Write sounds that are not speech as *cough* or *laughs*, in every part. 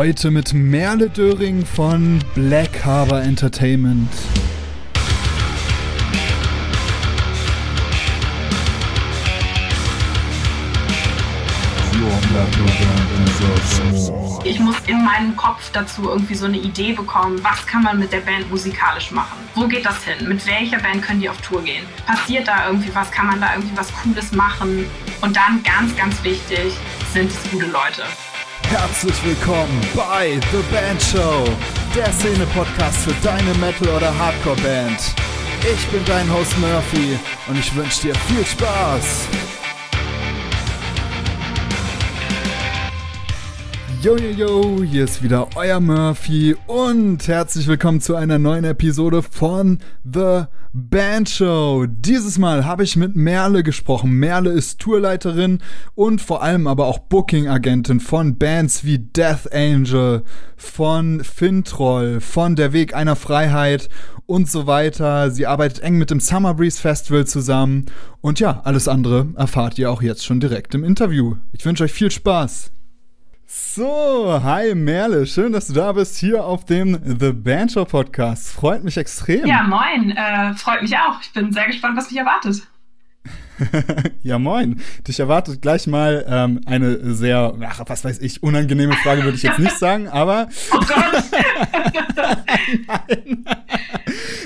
Heute mit Merle Döring von Black Harbor Entertainment. Ich muss in meinem Kopf dazu irgendwie so eine Idee bekommen, was kann man mit der Band musikalisch machen? Wo geht das hin? Mit welcher Band können die auf Tour gehen? Passiert da irgendwie was? Kann man da irgendwie was Cooles machen? Und dann ganz, ganz wichtig, sind es gute Leute. Herzlich willkommen bei The Band Show, der Szene-Podcast für deine Metal- oder Hardcore-Band. Ich bin dein Host Murphy und ich wünsche dir viel Spaß. Yo, yo, yo, hier ist wieder euer Murphy und herzlich willkommen zu einer neuen Episode von The Band Show. Dieses Mal habe ich mit Merle gesprochen. Merle ist Tourleiterin und vor allem aber auch Booking-Agentin von Bands wie Death Angel, von Fintroll, von Der Weg einer Freiheit und so weiter. Sie arbeitet eng mit dem Summer Breeze Festival zusammen und ja, alles andere erfahrt ihr auch jetzt schon direkt im Interview. Ich wünsche euch viel Spaß. So, hi Merle, schön, dass du da bist hier auf dem The Banjo Podcast. Freut mich extrem. Ja, moin, äh, freut mich auch. Ich bin sehr gespannt, was mich erwartet. *laughs* ja, moin. Dich erwartet gleich mal ähm, eine sehr, ach, was weiß ich, unangenehme Frage würde ich jetzt nicht sagen, aber. *laughs* Oh Gott! *laughs* Nein.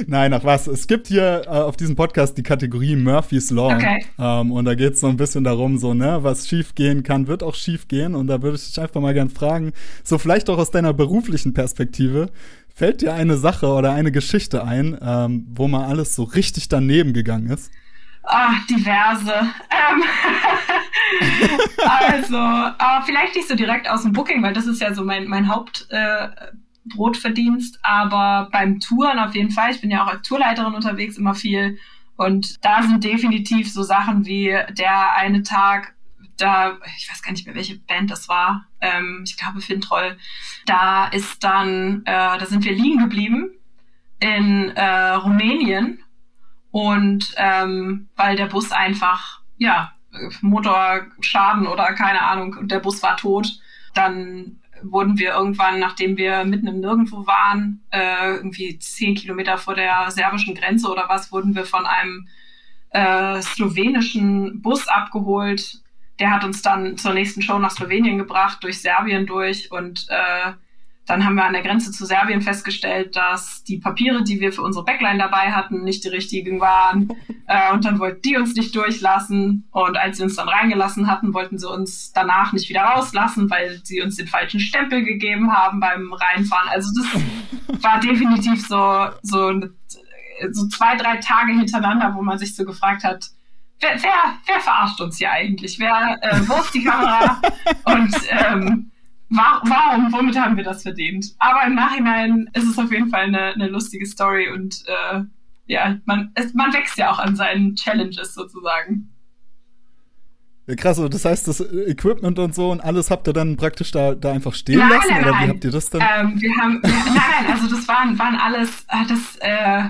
Nein, ach was. Es gibt hier äh, auf diesem Podcast die Kategorie Murphy's Law. Okay. Ähm, und da geht es so ein bisschen darum, so, ne, was schief gehen kann, wird auch schief gehen. Und da würde ich dich einfach mal gern fragen, so vielleicht auch aus deiner beruflichen Perspektive, fällt dir eine Sache oder eine Geschichte ein, ähm, wo mal alles so richtig daneben gegangen ist? Ah, diverse. Ähm *laughs* also, aber vielleicht nicht so direkt aus dem Booking, weil das ist ja so mein, mein Hauptbrotverdienst. Äh, aber beim Touren auf jeden Fall. Ich bin ja auch als Tourleiterin unterwegs immer viel. Und da sind definitiv so Sachen wie der eine Tag, da, ich weiß gar nicht mehr, welche Band das war. Ähm, ich glaube Fintroll. Da ist dann, äh, da sind wir liegen geblieben in äh, Rumänien und ähm, weil der Bus einfach, ja, Motorschaden oder keine Ahnung, und der Bus war tot, dann wurden wir irgendwann, nachdem wir mitten im Nirgendwo waren, äh, irgendwie zehn Kilometer vor der serbischen Grenze oder was, wurden wir von einem äh, slowenischen Bus abgeholt. Der hat uns dann zur nächsten Show nach Slowenien gebracht, durch Serbien durch und äh, dann haben wir an der Grenze zu Serbien festgestellt, dass die Papiere, die wir für unsere Backline dabei hatten, nicht die richtigen waren. *laughs* Äh, und dann wollten die uns nicht durchlassen. Und als sie uns dann reingelassen hatten, wollten sie uns danach nicht wieder rauslassen, weil sie uns den falschen Stempel gegeben haben beim Reinfahren. Also das *laughs* war definitiv so, so, so zwei, drei Tage hintereinander, wo man sich so gefragt hat, wer, wer, wer verarscht uns hier eigentlich? Wer, äh, wo ist die Kamera? *laughs* Und ähm, warum, womit haben wir das verdient? Aber im Nachhinein ist es auf jeden Fall eine, eine lustige Story und äh, ja, man, es, man wächst ja auch an seinen Challenges sozusagen. Ja, krass, das heißt, das Equipment und so und alles habt ihr dann praktisch da, da einfach stehen nein, lassen? Nein, oder wie habt ihr das dann? Ähm, wir haben, wir, nein, nein, also das waren, waren alles, äh, das, äh,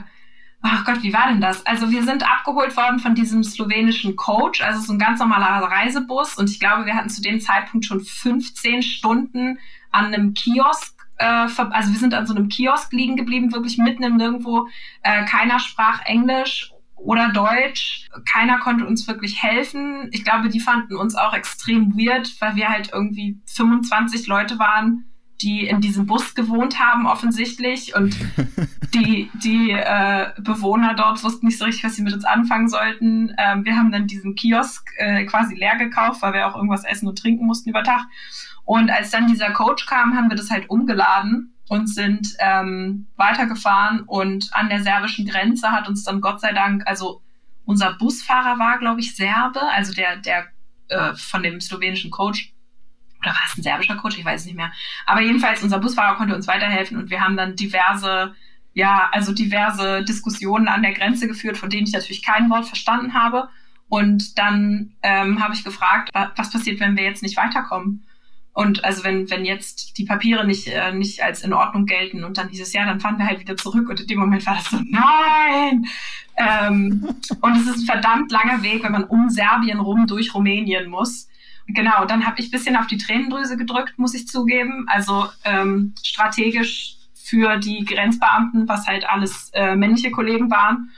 ach Gott, wie war denn das? Also wir sind abgeholt worden von diesem slowenischen Coach, also so ein ganz normaler Reisebus und ich glaube, wir hatten zu dem Zeitpunkt schon 15 Stunden an einem Kiosk äh, also wir sind an so einem Kiosk liegen geblieben, wirklich mitten im Nirgendwo. Äh, keiner sprach Englisch oder Deutsch. Keiner konnte uns wirklich helfen. Ich glaube, die fanden uns auch extrem weird, weil wir halt irgendwie 25 Leute waren, die in diesem Bus gewohnt haben offensichtlich und *laughs* die, die äh, Bewohner dort wussten nicht so richtig, was sie mit uns anfangen sollten. Ähm, wir haben dann diesen Kiosk äh, quasi leer gekauft, weil wir auch irgendwas essen und trinken mussten über Tag. Und als dann dieser Coach kam, haben wir das halt umgeladen und sind ähm, weitergefahren und an der serbischen Grenze hat uns dann Gott sei Dank, also unser Busfahrer war, glaube ich, Serbe, also der, der äh, von dem slowenischen Coach, oder war es ein serbischer Coach? Ich weiß es nicht mehr. Aber jedenfalls, unser Busfahrer konnte uns weiterhelfen und wir haben dann diverse, ja, also diverse Diskussionen an der Grenze geführt, von denen ich natürlich kein Wort verstanden habe. Und dann ähm, habe ich gefragt, was passiert, wenn wir jetzt nicht weiterkommen? Und also wenn, wenn jetzt die Papiere nicht, äh, nicht als in Ordnung gelten und dann dieses Jahr, dann fahren wir halt wieder zurück. Und in dem Moment war das so, nein! Ähm, und es ist ein verdammt langer Weg, wenn man um Serbien rum durch Rumänien muss. Genau, dann habe ich ein bisschen auf die Tränendrüse gedrückt, muss ich zugeben. Also ähm, strategisch für die Grenzbeamten, was halt alles äh, männliche Kollegen waren.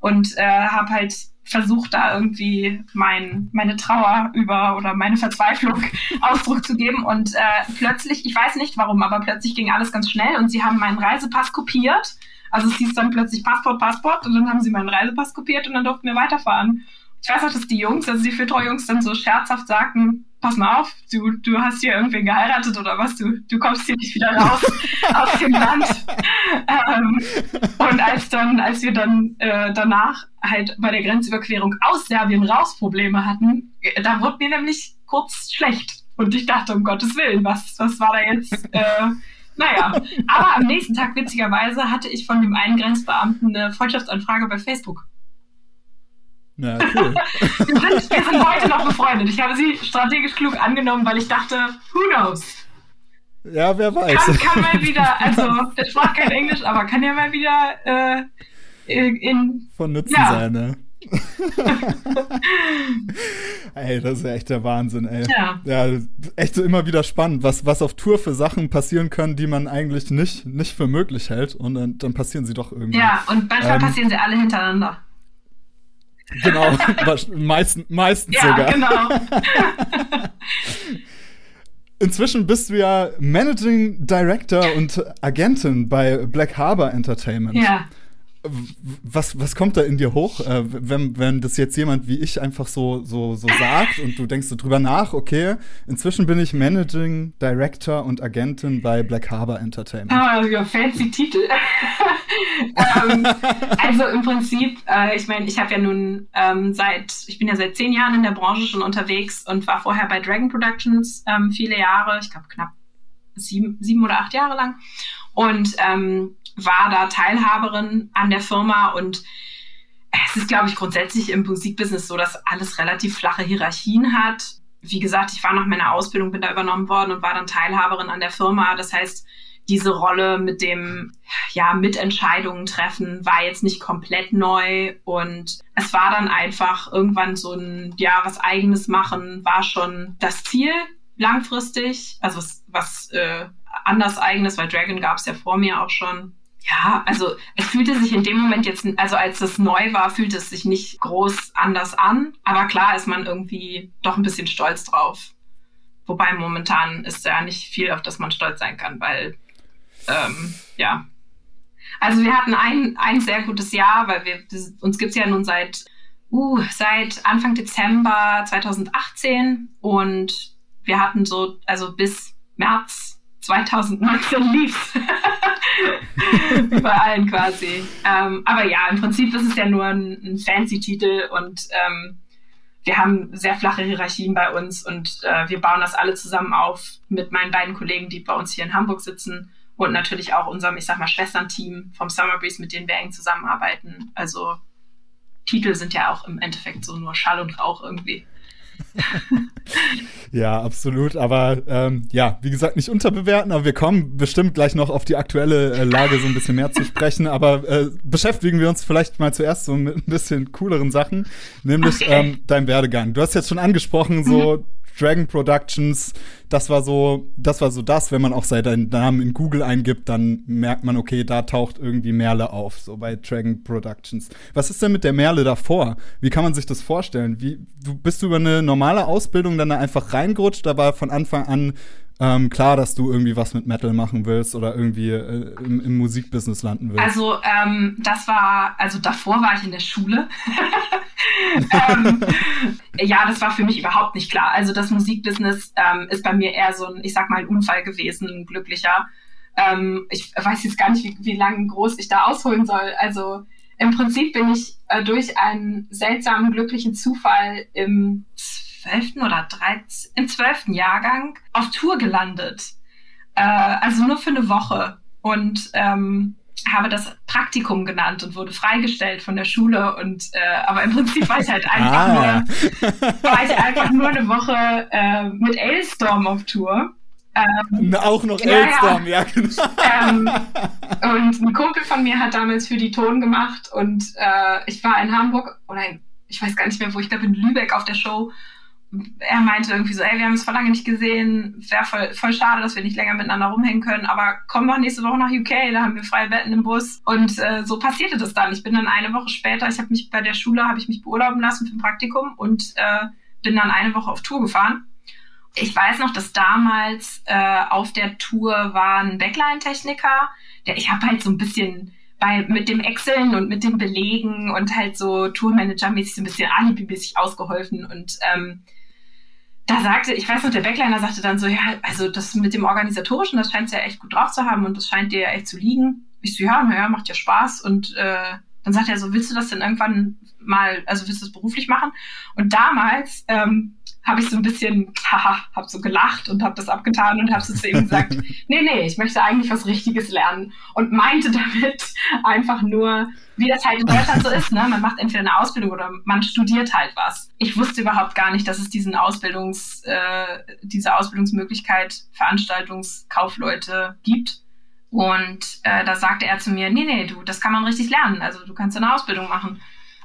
Und äh, habe halt versucht, da irgendwie mein, meine Trauer über oder meine Verzweiflung *laughs* Ausdruck zu geben. Und äh, plötzlich, ich weiß nicht warum, aber plötzlich ging alles ganz schnell und sie haben meinen Reisepass kopiert. Also es hieß dann plötzlich Passport, Passport und dann haben sie meinen Reisepass kopiert und dann durften wir weiterfahren. Ich weiß auch, dass die Jungs, also die Filtrau-Jungs dann so scherzhaft sagten, pass mal auf, du, du hast hier irgendwen geheiratet oder was, du, du kommst hier nicht wieder raus *laughs* aus dem Land. Ähm, und als dann, als wir dann äh, danach halt bei der Grenzüberquerung aus Serbien raus Probleme hatten, äh, da wurde mir nämlich kurz schlecht. Und ich dachte, um Gottes Willen, was, was war da jetzt? Äh, naja, aber am nächsten Tag, witzigerweise, hatte ich von dem einen Grenzbeamten eine Freundschaftsanfrage bei Facebook. Ja, cool. *laughs* wir, sind, wir sind heute noch befreundet. Ich habe sie strategisch klug angenommen, weil ich dachte, who knows? Ja, wer weiß. Kann, kann mal wieder, also der sprach kein Englisch, aber kann ja mal wieder äh, in. Von Nutzen ja. sein, ne? *laughs* ey, das ist ja echt der Wahnsinn, ey. Ja. ja. echt so immer wieder spannend, was, was auf Tour für Sachen passieren können, die man eigentlich nicht, nicht für möglich hält. Und dann, dann passieren sie doch irgendwie. Ja, und manchmal ähm, passieren sie alle hintereinander. Genau, *laughs* meistens, meistens ja, sogar. genau. *laughs* Inzwischen bist du ja Managing Director und Agentin bei Black Harbor Entertainment. Ja was, was kommt da in dir hoch, äh, wenn, wenn das jetzt jemand wie ich einfach so, so, so sagt und du denkst so drüber nach, okay, inzwischen bin ich Managing Director und Agentin bei Black Harbor Entertainment. Ah, ja, fancy Titel. *laughs* ähm, also im Prinzip, äh, ich meine, ich habe ja nun ähm, seit, ich bin ja seit zehn Jahren in der Branche schon unterwegs und war vorher bei Dragon Productions ähm, viele Jahre, ich glaube knapp sieben, sieben oder acht Jahre lang. Und ähm, war da Teilhaberin an der Firma und es ist, glaube ich, grundsätzlich im Musikbusiness so, dass alles relativ flache Hierarchien hat. Wie gesagt, ich war nach meiner Ausbildung, bin da übernommen worden und war dann Teilhaberin an der Firma. Das heißt, diese Rolle mit dem, ja, Mitentscheidungen treffen war jetzt nicht komplett neu und es war dann einfach irgendwann so ein, ja, was eigenes machen, war schon das Ziel langfristig, also was, was äh, anders eigenes, weil Dragon gab es ja vor mir auch schon ja, also es fühlte sich in dem Moment jetzt, also als es neu war, fühlte es sich nicht groß anders an. Aber klar ist man irgendwie doch ein bisschen stolz drauf. Wobei momentan ist ja nicht viel, auf das man stolz sein kann, weil ähm, ja. Also wir hatten ein, ein sehr gutes Jahr, weil wir uns gibt's ja nun seit uh, seit Anfang Dezember 2018 und wir hatten so, also bis März 2019 lief. *laughs* Bei allen quasi. Ähm, aber ja, im Prinzip ist es ja nur ein, ein fancy Titel und ähm, wir haben sehr flache Hierarchien bei uns und äh, wir bauen das alle zusammen auf mit meinen beiden Kollegen, die bei uns hier in Hamburg sitzen und natürlich auch unserem, ich sag mal, Schwesternteam vom Summer Breeze, mit denen wir eng zusammenarbeiten. Also Titel sind ja auch im Endeffekt so nur Schall und Rauch irgendwie. *laughs* ja, absolut. Aber ähm, ja, wie gesagt, nicht unterbewerten, aber wir kommen bestimmt gleich noch auf die aktuelle äh, Lage so ein bisschen mehr zu sprechen. Aber äh, beschäftigen wir uns vielleicht mal zuerst so mit ein bisschen cooleren Sachen, nämlich okay. ähm, dein Werdegang. Du hast jetzt schon angesprochen, so mhm. Dragon Productions, das war so, das war so das, wenn man auch seinen Namen in Google eingibt, dann merkt man, okay, da taucht irgendwie Merle auf, so bei Dragon Productions. Was ist denn mit der Merle davor? Wie kann man sich das vorstellen? Wie, du bist du über eine normale Ausbildung dann da einfach reingerutscht, aber von Anfang an ähm, klar, dass du irgendwie was mit Metal machen willst oder irgendwie äh, im, im, Musikbusiness landen willst? Also, ähm, das war, also davor war ich in der Schule. *laughs* ähm, ja, das war für mich überhaupt nicht klar. Also, das Musikbusiness ähm, ist bei mir eher so ein, ich sag mal, ein Unfall gewesen, ein glücklicher. Ähm, ich weiß jetzt gar nicht, wie, wie lange groß ich da ausholen soll. Also, im Prinzip bin ich äh, durch einen seltsamen, glücklichen Zufall im 12. oder 13, im 12. Jahrgang auf Tour gelandet. Äh, also nur für eine Woche. Und ähm, habe das Praktikum genannt und wurde freigestellt von der Schule und äh, aber im Prinzip war ich halt *laughs* einfach ah. nur war ich einfach nur eine Woche äh, mit Ailstorm auf Tour. Ähm, Auch noch Ailstorm, ja, ja genau. Ähm, *laughs* und ein Kumpel von mir hat damals für die Ton gemacht und äh, ich war in Hamburg oder in, ich weiß gar nicht mehr wo, ich glaube in Lübeck auf der Show er meinte irgendwie so, ey, wir haben es vor lange nicht gesehen, wäre voll, voll schade, dass wir nicht länger miteinander rumhängen können, aber komm doch nächste Woche nach UK, da haben wir freie Betten im Bus. Und äh, so passierte das dann. Ich bin dann eine Woche später, ich habe mich bei der Schule, habe ich mich beurlauben lassen für ein Praktikum und äh, bin dann eine Woche auf Tour gefahren. Ich weiß noch, dass damals äh, auf der Tour war ein Backline-Techniker, der ich habe halt so ein bisschen bei, mit dem Exceln und mit dem Belegen und halt so Tourmanager-mäßig so ein bisschen alibi-mäßig ausgeholfen und ähm, da sagte, ich weiß noch, der Backliner sagte dann so, ja, also das mit dem Organisatorischen, das scheint ja echt gut drauf zu haben und das scheint dir ja echt zu liegen. Ich so, ja, naja, macht ja Spaß. Und äh, dann sagt er so, willst du das denn irgendwann mal, also willst du das beruflich machen? Und damals ähm, habe ich so ein bisschen, haha, habe so gelacht und habe das abgetan und habe so zu ihm gesagt, *laughs* nee, nee, ich möchte eigentlich was Richtiges lernen und meinte damit *laughs* einfach nur, wie das halt in Deutschland so ist, ne? Man macht entweder eine Ausbildung oder man studiert halt was. Ich wusste überhaupt gar nicht, dass es diesen Ausbildungs, äh, diese Ausbildungsmöglichkeit Veranstaltungskaufleute gibt. Und äh, da sagte er zu mir, nee, nee, du, das kann man richtig lernen. Also du kannst eine Ausbildung machen.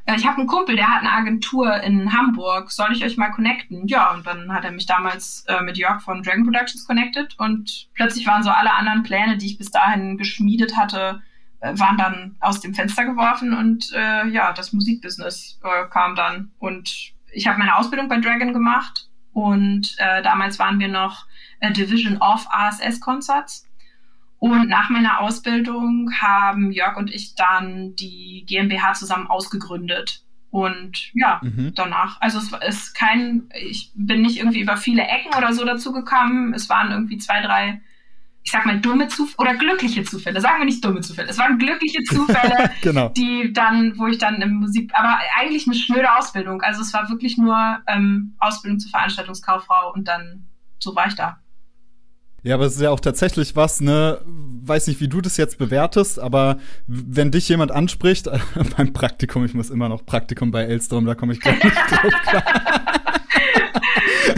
Äh, ich habe einen Kumpel, der hat eine Agentur in Hamburg. Soll ich euch mal connecten? Ja, und dann hat er mich damals äh, mit Jörg von Dragon Productions connected und plötzlich waren so alle anderen Pläne, die ich bis dahin geschmiedet hatte, äh, waren dann aus dem Fenster geworfen und äh, ja, das Musikbusiness äh, kam dann. Und ich habe meine Ausbildung bei Dragon gemacht und äh, damals waren wir noch äh, Division of ASS Concerts. Und nach meiner Ausbildung haben Jörg und ich dann die GmbH zusammen ausgegründet. Und ja, mhm. danach, also es ist kein, ich bin nicht irgendwie über viele Ecken oder so dazu gekommen. Es waren irgendwie zwei, drei, ich sag mal, dumme Zufälle oder glückliche Zufälle. Sagen wir nicht dumme Zufälle. Es waren glückliche Zufälle, *laughs* genau. die dann, wo ich dann im Musik, aber eigentlich eine schnöde Ausbildung. Also es war wirklich nur ähm, Ausbildung zur Veranstaltungskauffrau und dann so war ich da. Ja, aber es ist ja auch tatsächlich was, ne, weiß nicht, wie du das jetzt bewertest, aber wenn dich jemand anspricht, *laughs* beim Praktikum, ich muss immer noch Praktikum bei Elstrom, da komme ich gleich nicht *laughs* drauf klar.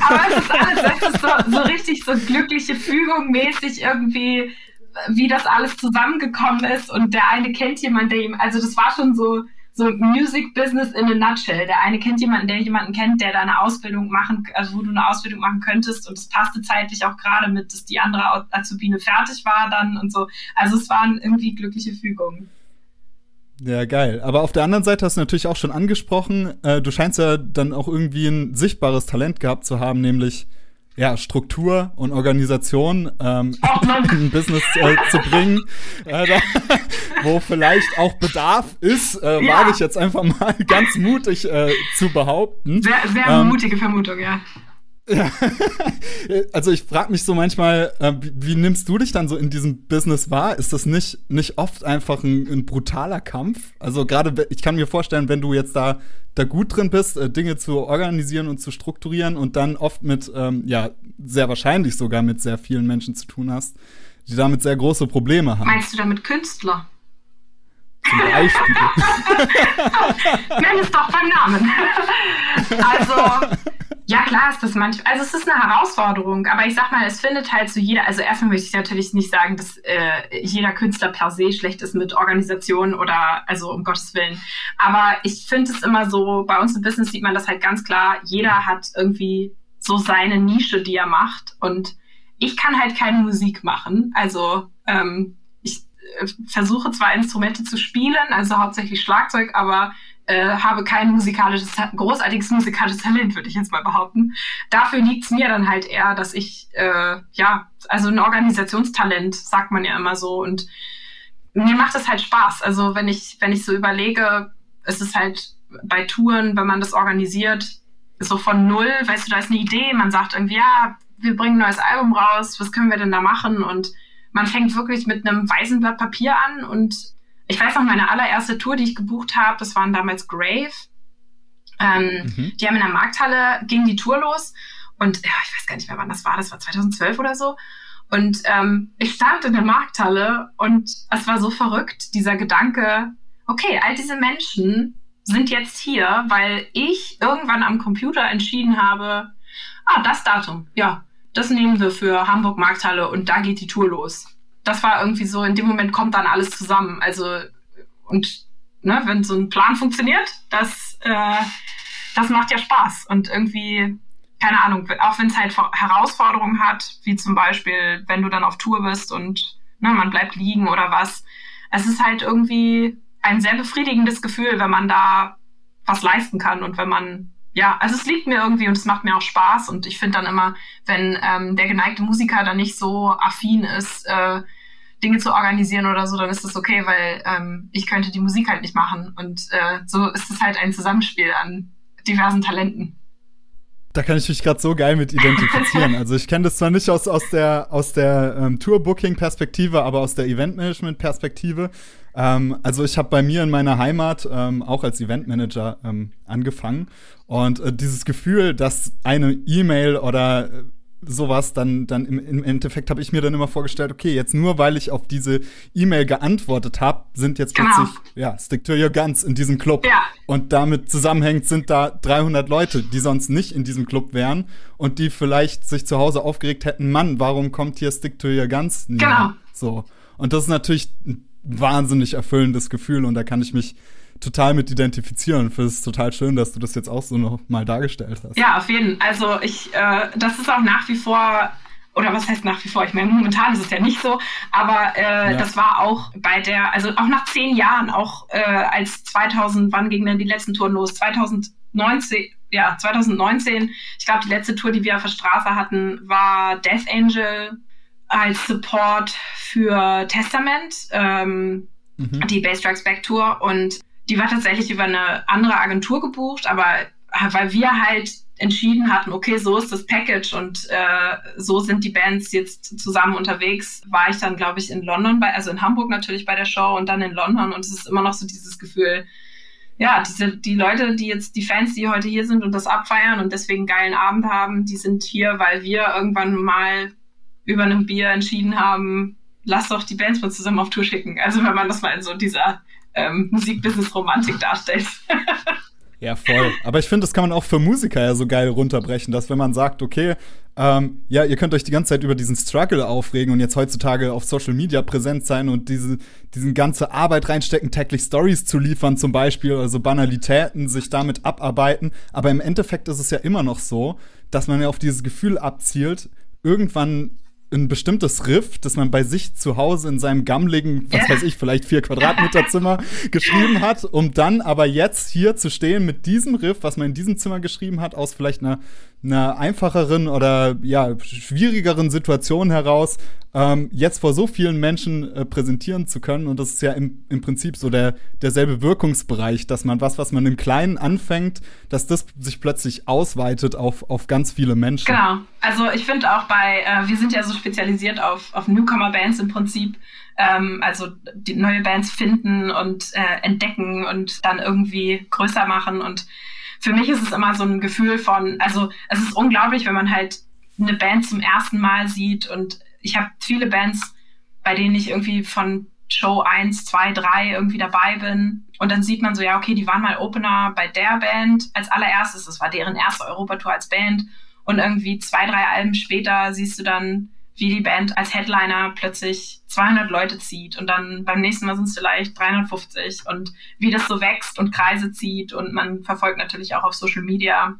aber es ist alles, das ist so, so richtig so glückliche Fügung mäßig irgendwie, wie das alles zusammengekommen ist und der eine kennt jemanden, der ihm, also das war schon so, so Music Business in a nutshell. Der eine kennt jemanden, der jemanden kennt, der da eine Ausbildung machen, also wo du eine Ausbildung machen könntest und es passte zeitlich auch gerade mit, dass die andere Azubine fertig war dann und so. Also es waren irgendwie glückliche Fügungen. Ja, geil. Aber auf der anderen Seite hast du natürlich auch schon angesprochen, äh, du scheinst ja dann auch irgendwie ein sichtbares Talent gehabt zu haben, nämlich ja, Struktur und Organisation ähm, in Business äh, zu bringen, äh, da, *laughs* wo vielleicht auch Bedarf ist, äh, ja. wage ich jetzt einfach mal *laughs* ganz mutig äh, zu behaupten. Sehr, sehr ähm, mutige Vermutung, ja. *laughs* Also ich frage mich so manchmal, äh, wie, wie, nimmst du dich dann so in diesem Business wahr? Ist das nicht, nicht oft einfach ein, ein brutaler Kampf? Also gerade, ich kann mir vorstellen, wenn du jetzt da, da gut drin bist, äh, Dinge zu organisieren und zu strukturieren und dann oft mit, ähm, ja, sehr wahrscheinlich sogar mit sehr vielen Menschen zu tun hast, die damit sehr große Probleme haben. Meinst du damit Künstler? Zum Beispiel. *laughs* Nenn es doch beim Namen. *laughs* also, ja, klar ist das manchmal. Also es ist eine Herausforderung, aber ich sag mal, es findet halt so jeder. Also erstmal möchte ich natürlich nicht sagen, dass äh, jeder Künstler per se schlecht ist mit Organisation oder also um Gottes Willen. Aber ich finde es immer so, bei uns im Business sieht man das halt ganz klar, jeder hat irgendwie so seine Nische, die er macht. Und ich kann halt keine Musik machen. Also ähm, ich äh, versuche zwar Instrumente zu spielen, also hauptsächlich Schlagzeug, aber äh, habe kein musikalisches, großartiges musikalisches Talent, würde ich jetzt mal behaupten. Dafür liegt es mir dann halt eher, dass ich, äh, ja, also ein Organisationstalent, sagt man ja immer so. Und mir macht es halt Spaß. Also wenn ich, wenn ich so überlege, es ist halt bei Touren, wenn man das organisiert, so von null, weißt du, da ist eine Idee, man sagt irgendwie, ja, wir bringen ein neues Album raus, was können wir denn da machen? Und man fängt wirklich mit einem weißen Blatt Papier an und ich weiß noch, meine allererste Tour, die ich gebucht habe, das waren damals Grave. Ähm, mhm. Die haben in der Markthalle, ging die Tour los und ja, ich weiß gar nicht mehr, wann das war, das war 2012 oder so. Und ähm, ich stand in der Markthalle und es war so verrückt, dieser Gedanke, okay, all diese Menschen sind jetzt hier, weil ich irgendwann am Computer entschieden habe, ah, das Datum, ja, das nehmen wir für Hamburg Markthalle und da geht die Tour los das war irgendwie so, in dem Moment kommt dann alles zusammen. Also, und ne, wenn so ein Plan funktioniert, das, äh, das macht ja Spaß. Und irgendwie, keine Ahnung, auch wenn es halt Herausforderungen hat, wie zum Beispiel, wenn du dann auf Tour bist und ne, man bleibt liegen oder was. Es ist halt irgendwie ein sehr befriedigendes Gefühl, wenn man da was leisten kann und wenn man ja, also es liegt mir irgendwie und es macht mir auch Spaß und ich finde dann immer, wenn ähm, der geneigte Musiker dann nicht so affin ist, äh, Dinge zu organisieren oder so, dann ist das okay, weil ähm, ich könnte die Musik halt nicht machen und äh, so ist es halt ein Zusammenspiel an diversen Talenten. Da kann ich mich gerade so geil mit identifizieren. *laughs* Also ich kenne das zwar nicht aus, aus der, aus der ähm, Tour-Booking-Perspektive, aber aus der Event-Management-Perspektive. Ähm, also ich habe bei mir in meiner Heimat ähm, auch als Eventmanager ähm, angefangen. Und äh, dieses Gefühl, dass eine E-Mail oder äh, sowas, dann, dann im, im Endeffekt habe ich mir dann immer vorgestellt, okay, jetzt nur weil ich auf diese E-Mail geantwortet habe, sind jetzt genau. plötzlich, ja, Stick to your guns in diesem Club. Ja. Und damit zusammenhängt sind da 300 Leute, die sonst nicht in diesem Club wären und die vielleicht sich zu Hause aufgeregt hätten, Mann, warum kommt hier Stick to your guns? Genau. So. Und das ist natürlich ein wahnsinnig erfüllendes Gefühl und da kann ich mich total mit identifizieren. Ich finde es total schön, dass du das jetzt auch so noch mal dargestellt hast. Ja, auf jeden Fall. Also ich, äh, das ist auch nach wie vor oder was heißt nach wie vor? Ich meine, momentan ist es ja nicht so, aber äh, ja. das war auch bei der, also auch nach zehn Jahren, auch äh, als 2000, wann gingen denn die letzten Touren los? 2019, ja, 2019, ich glaube, die letzte Tour, die wir auf der Straße hatten, war Death Angel als Support für Testament, ähm, mhm. die Bass Strikes Back Tour und die war tatsächlich über eine andere Agentur gebucht, aber weil wir halt entschieden hatten, okay, so ist das Package und äh, so sind die Bands jetzt zusammen unterwegs, war ich dann, glaube ich, in London, bei, also in Hamburg natürlich bei der Show und dann in London und es ist immer noch so dieses Gefühl, ja, diese, die Leute, die jetzt, die Fans, die heute hier sind und das abfeiern und deswegen einen geilen Abend haben, die sind hier, weil wir irgendwann mal über einem Bier entschieden haben, lass doch die Bands mal zusammen auf Tour schicken. Also wenn man das mal in so dieser ähm, Musikbusiness-Romantik darstellt. *laughs* Ja, voll. Aber ich finde, das kann man auch für Musiker ja so geil runterbrechen, dass wenn man sagt, okay, ähm, ja, ihr könnt euch die ganze Zeit über diesen Struggle aufregen und jetzt heutzutage auf Social Media präsent sein und diese diesen ganze Arbeit reinstecken, täglich Stories zu liefern zum Beispiel, also Banalitäten, sich damit abarbeiten. Aber im Endeffekt ist es ja immer noch so, dass man ja auf dieses Gefühl abzielt, irgendwann ein bestimmtes Riff, das man bei sich zu Hause in seinem gammligen, was weiß ich, vielleicht vier Quadratmeter Zimmer *laughs* geschrieben hat, um dann aber jetzt hier zu stehen mit diesem Riff, was man in diesem Zimmer geschrieben hat, aus vielleicht einer einer einfacheren oder ja schwierigeren Situation heraus ähm, jetzt vor so vielen Menschen äh, präsentieren zu können. Und das ist ja im, im Prinzip so der derselbe Wirkungsbereich, dass man was, was man im Kleinen anfängt, dass das sich plötzlich ausweitet auf, auf ganz viele Menschen. Genau. Also ich finde auch bei, äh, wir sind ja so spezialisiert auf, auf Newcomer-Bands im Prinzip. Ähm, also die neue Bands finden und äh, entdecken und dann irgendwie größer machen und für mich ist es immer so ein Gefühl von, also es ist unglaublich, wenn man halt eine Band zum ersten Mal sieht und ich habe viele Bands, bei denen ich irgendwie von Show 1, 2, 3 irgendwie dabei bin. Und dann sieht man so, ja, okay, die waren mal Opener bei der Band als allererstes. Das war deren erste Europatour als Band. Und irgendwie zwei, drei Alben später siehst du dann, wie die Band als Headliner plötzlich 200 Leute zieht und dann beim nächsten Mal sind es vielleicht 350 und wie das so wächst und Kreise zieht und man verfolgt natürlich auch auf Social Media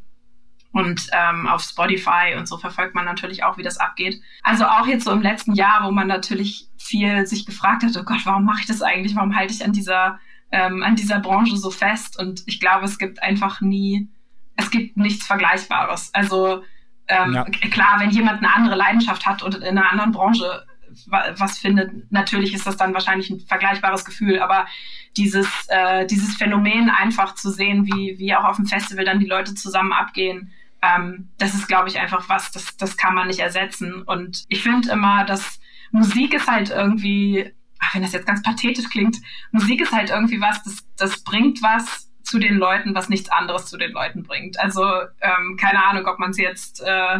und ähm, auf Spotify und so verfolgt man natürlich auch, wie das abgeht. Also auch jetzt so im letzten Jahr, wo man natürlich viel sich gefragt hat, oh Gott, warum mache ich das eigentlich? Warum halte ich an dieser ähm, an dieser Branche so fest? Und ich glaube, es gibt einfach nie, es gibt nichts Vergleichbares. Also ähm, ja. Klar, wenn jemand eine andere Leidenschaft hat und in einer anderen Branche was findet, natürlich ist das dann wahrscheinlich ein vergleichbares Gefühl, aber dieses, äh, dieses Phänomen einfach zu sehen, wie, wie auch auf dem Festival dann die Leute zusammen abgehen, ähm, das ist, glaube ich, einfach was, das, das kann man nicht ersetzen. Und ich finde immer, dass Musik ist halt irgendwie, ach, wenn das jetzt ganz pathetisch klingt, Musik ist halt irgendwie was, das, das bringt was zu den Leuten, was nichts anderes zu den Leuten bringt. Also ähm, keine Ahnung, ob man es jetzt äh,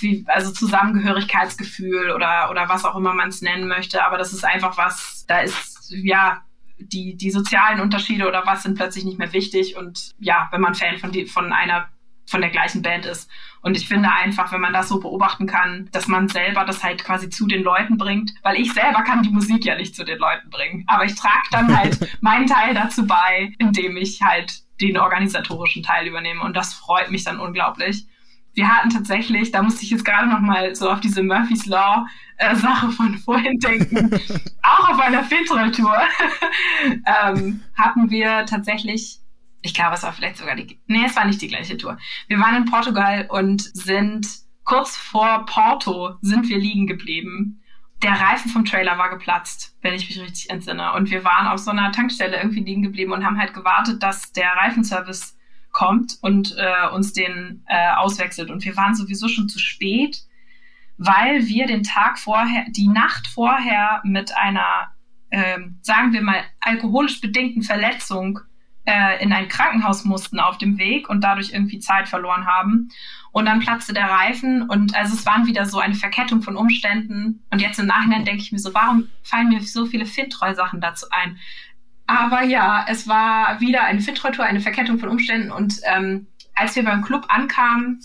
wie, also Zusammengehörigkeitsgefühl oder oder was auch immer man es nennen möchte, aber das ist einfach was, da ist ja die die sozialen Unterschiede oder was sind plötzlich nicht mehr wichtig und ja, wenn man Fan von die, von einer von der gleichen Band ist. Und ich finde einfach, wenn man das so beobachten kann, dass man selber das halt quasi zu den Leuten bringt, weil ich selber kann die Musik ja nicht zu den Leuten bringen. Aber ich trage dann halt *laughs* meinen Teil dazu bei, indem ich halt den organisatorischen Teil übernehme. Und das freut mich dann unglaublich. wir hatten tatsächlich, da musste ich jetzt gerade noch mal so auf diese Murphy's Law äh, Sache von vorhin denken, *laughs* auch auf einer Filmtour *laughs* ähm, hatten wir tatsächlich, ich glaube, es war vielleicht sogar die, nee, es war nicht die gleiche Tour. Wir waren in Portugal und sind kurz vor Porto sind wir liegen geblieben. Der Reifen vom Trailer war geplatzt, wenn ich mich richtig entsinne. Und wir waren auf so einer Tankstelle irgendwie liegen geblieben und haben halt gewartet, dass der Reifenservice kommt und äh, uns den äh, auswechselt. Und wir waren sowieso schon zu spät, weil wir den Tag vorher, die Nacht vorher mit einer, äh, sagen wir mal, alkoholisch bedingten Verletzung äh, in ein Krankenhaus mussten auf dem Weg und dadurch irgendwie Zeit verloren haben. Und dann platzte der Reifen und also es waren wieder so eine Verkettung von Umständen. Und jetzt im Nachhinein denke ich mir so, warum fallen mir so viele Fintreu-Sachen dazu ein? Aber ja, es war wieder eine Fitreutour, eine Verkettung von Umständen. Und ähm, als wir beim Club ankamen,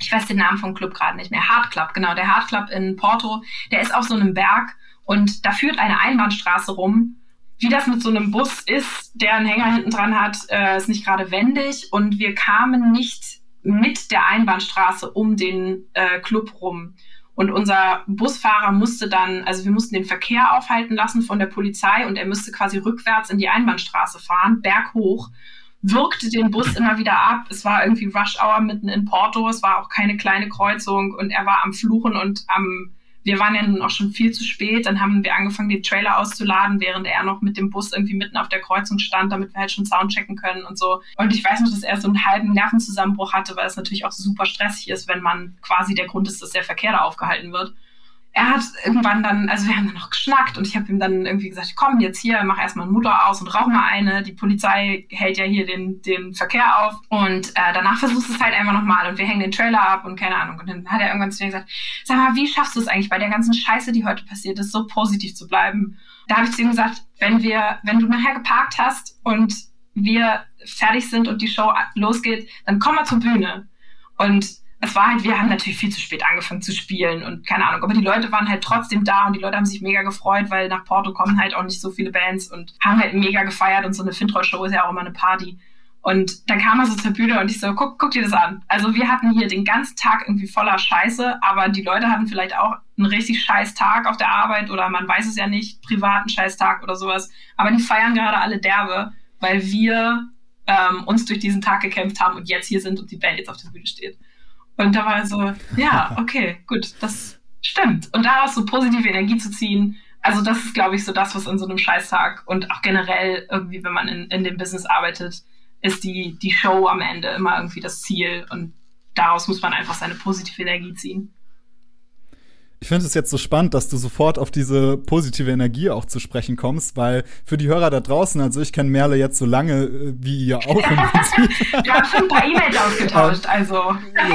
ich weiß den Namen vom Club gerade nicht mehr, Hard Club, genau, der Hard Club in Porto, der ist auf so einem Berg und da führt eine Einbahnstraße rum. Wie das mit so einem Bus ist, der einen Hänger hinten dran hat, äh, ist nicht gerade wendig und wir kamen nicht mit der Einbahnstraße um den äh, Club rum. Und unser Busfahrer musste dann, also wir mussten den Verkehr aufhalten lassen von der Polizei und er müsste quasi rückwärts in die Einbahnstraße fahren, berghoch, wirkte den Bus immer wieder ab. Es war irgendwie Rush Hour mitten in Porto, es war auch keine kleine Kreuzung und er war am Fluchen und am wir waren ja nun auch schon viel zu spät. Dann haben wir angefangen, den Trailer auszuladen, während er noch mit dem Bus irgendwie mitten auf der Kreuzung stand, damit wir halt schon Soundchecken können und so. Und ich weiß noch, dass er so einen halben Nervenzusammenbruch hatte, weil es natürlich auch super stressig ist, wenn man quasi der Grund ist, dass der Verkehr da aufgehalten wird er hat irgendwann dann, also wir haben dann noch geschnackt und ich habe ihm dann irgendwie gesagt, komm jetzt hier, mach erstmal einen Motor aus und rauch mal eine. Die Polizei hält ja hier den, den Verkehr auf und äh, danach versuchst du es halt einfach nochmal und wir hängen den Trailer ab und keine Ahnung. Und dann hat er irgendwann zu mir gesagt, sag mal, wie schaffst du es eigentlich bei der ganzen Scheiße, die heute passiert ist, so positiv zu bleiben? Da habe ich zu ihm gesagt, wenn wir, wenn du nachher geparkt hast und wir fertig sind und die Show losgeht, dann komm mal zur Bühne. Und es war halt, wir haben natürlich viel zu spät angefangen zu spielen und keine Ahnung, aber die Leute waren halt trotzdem da und die Leute haben sich mega gefreut, weil nach Porto kommen halt auch nicht so viele Bands und haben halt mega gefeiert und so eine Fintroll-Show ist ja auch immer eine Party. Und dann kam er so zur Bühne und ich so, guck, guck dir das an. Also wir hatten hier den ganzen Tag irgendwie voller Scheiße, aber die Leute hatten vielleicht auch einen richtig scheiß Tag auf der Arbeit oder man weiß es ja nicht, privaten scheiß Tag oder sowas. Aber die feiern gerade alle derbe, weil wir ähm, uns durch diesen Tag gekämpft haben und jetzt hier sind und die Band jetzt auf der Bühne steht. Und da war so, ja, *laughs* okay, gut, das stimmt. Und daraus so positive Energie zu ziehen, also das ist, glaube ich, so das, was an so einem Scheißtag und auch generell irgendwie, wenn man in, in dem Business arbeitet, ist die, die Show am Ende immer irgendwie das Ziel und daraus muss man einfach seine positive Energie ziehen. Ich finde es jetzt so spannend, dass du sofort auf diese positive Energie auch zu sprechen kommst, weil für die Hörer da draußen, also ich kenne Merle jetzt so lange äh, wie ihr auch im. Wir *laughs* haben schon ein paar E-Mails ausgetauscht, also.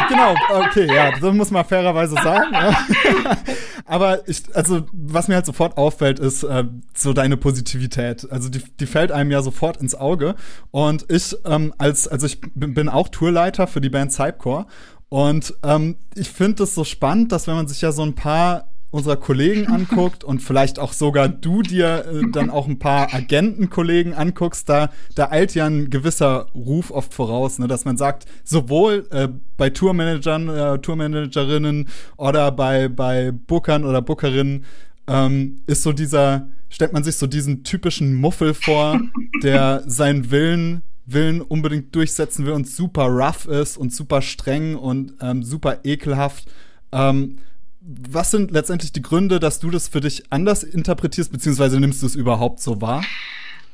genau, okay, ja, so muss man fairerweise sagen. *laughs* Aber ich, also was mir halt sofort auffällt, ist äh, so deine Positivität. Also die, die fällt einem ja sofort ins Auge. Und ich ähm, als, also ich bin auch Tourleiter für die Band Cypcore und ähm, ich finde es so spannend, dass wenn man sich ja so ein paar unserer Kollegen *laughs* anguckt und vielleicht auch sogar du dir äh, dann auch ein paar Agentenkollegen anguckst, da, da eilt ja ein gewisser Ruf oft voraus, ne, dass man sagt, sowohl äh, bei Tourmanagern, äh, Tourmanagerinnen oder bei, bei Bookern oder Bookerinnen ähm, ist so dieser, stellt man sich so diesen typischen Muffel vor, der seinen Willen Willen unbedingt durchsetzen will und super rough ist und super streng und ähm, super ekelhaft. Ähm, was sind letztendlich die Gründe, dass du das für dich anders interpretierst, beziehungsweise nimmst du es überhaupt so wahr?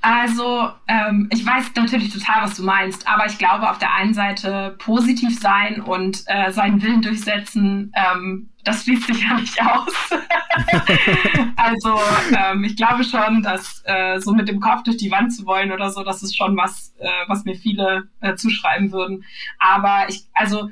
Also, ähm, ich weiß natürlich total, was du meinst, aber ich glaube, auf der einen Seite positiv sein und äh, seinen Willen durchsetzen, ähm, das schließt sich ja nicht aus. *laughs* also, ähm, ich glaube schon, dass äh, so mit dem Kopf durch die Wand zu wollen oder so, das ist schon was, äh, was mir viele äh, zuschreiben würden. Aber ich, also,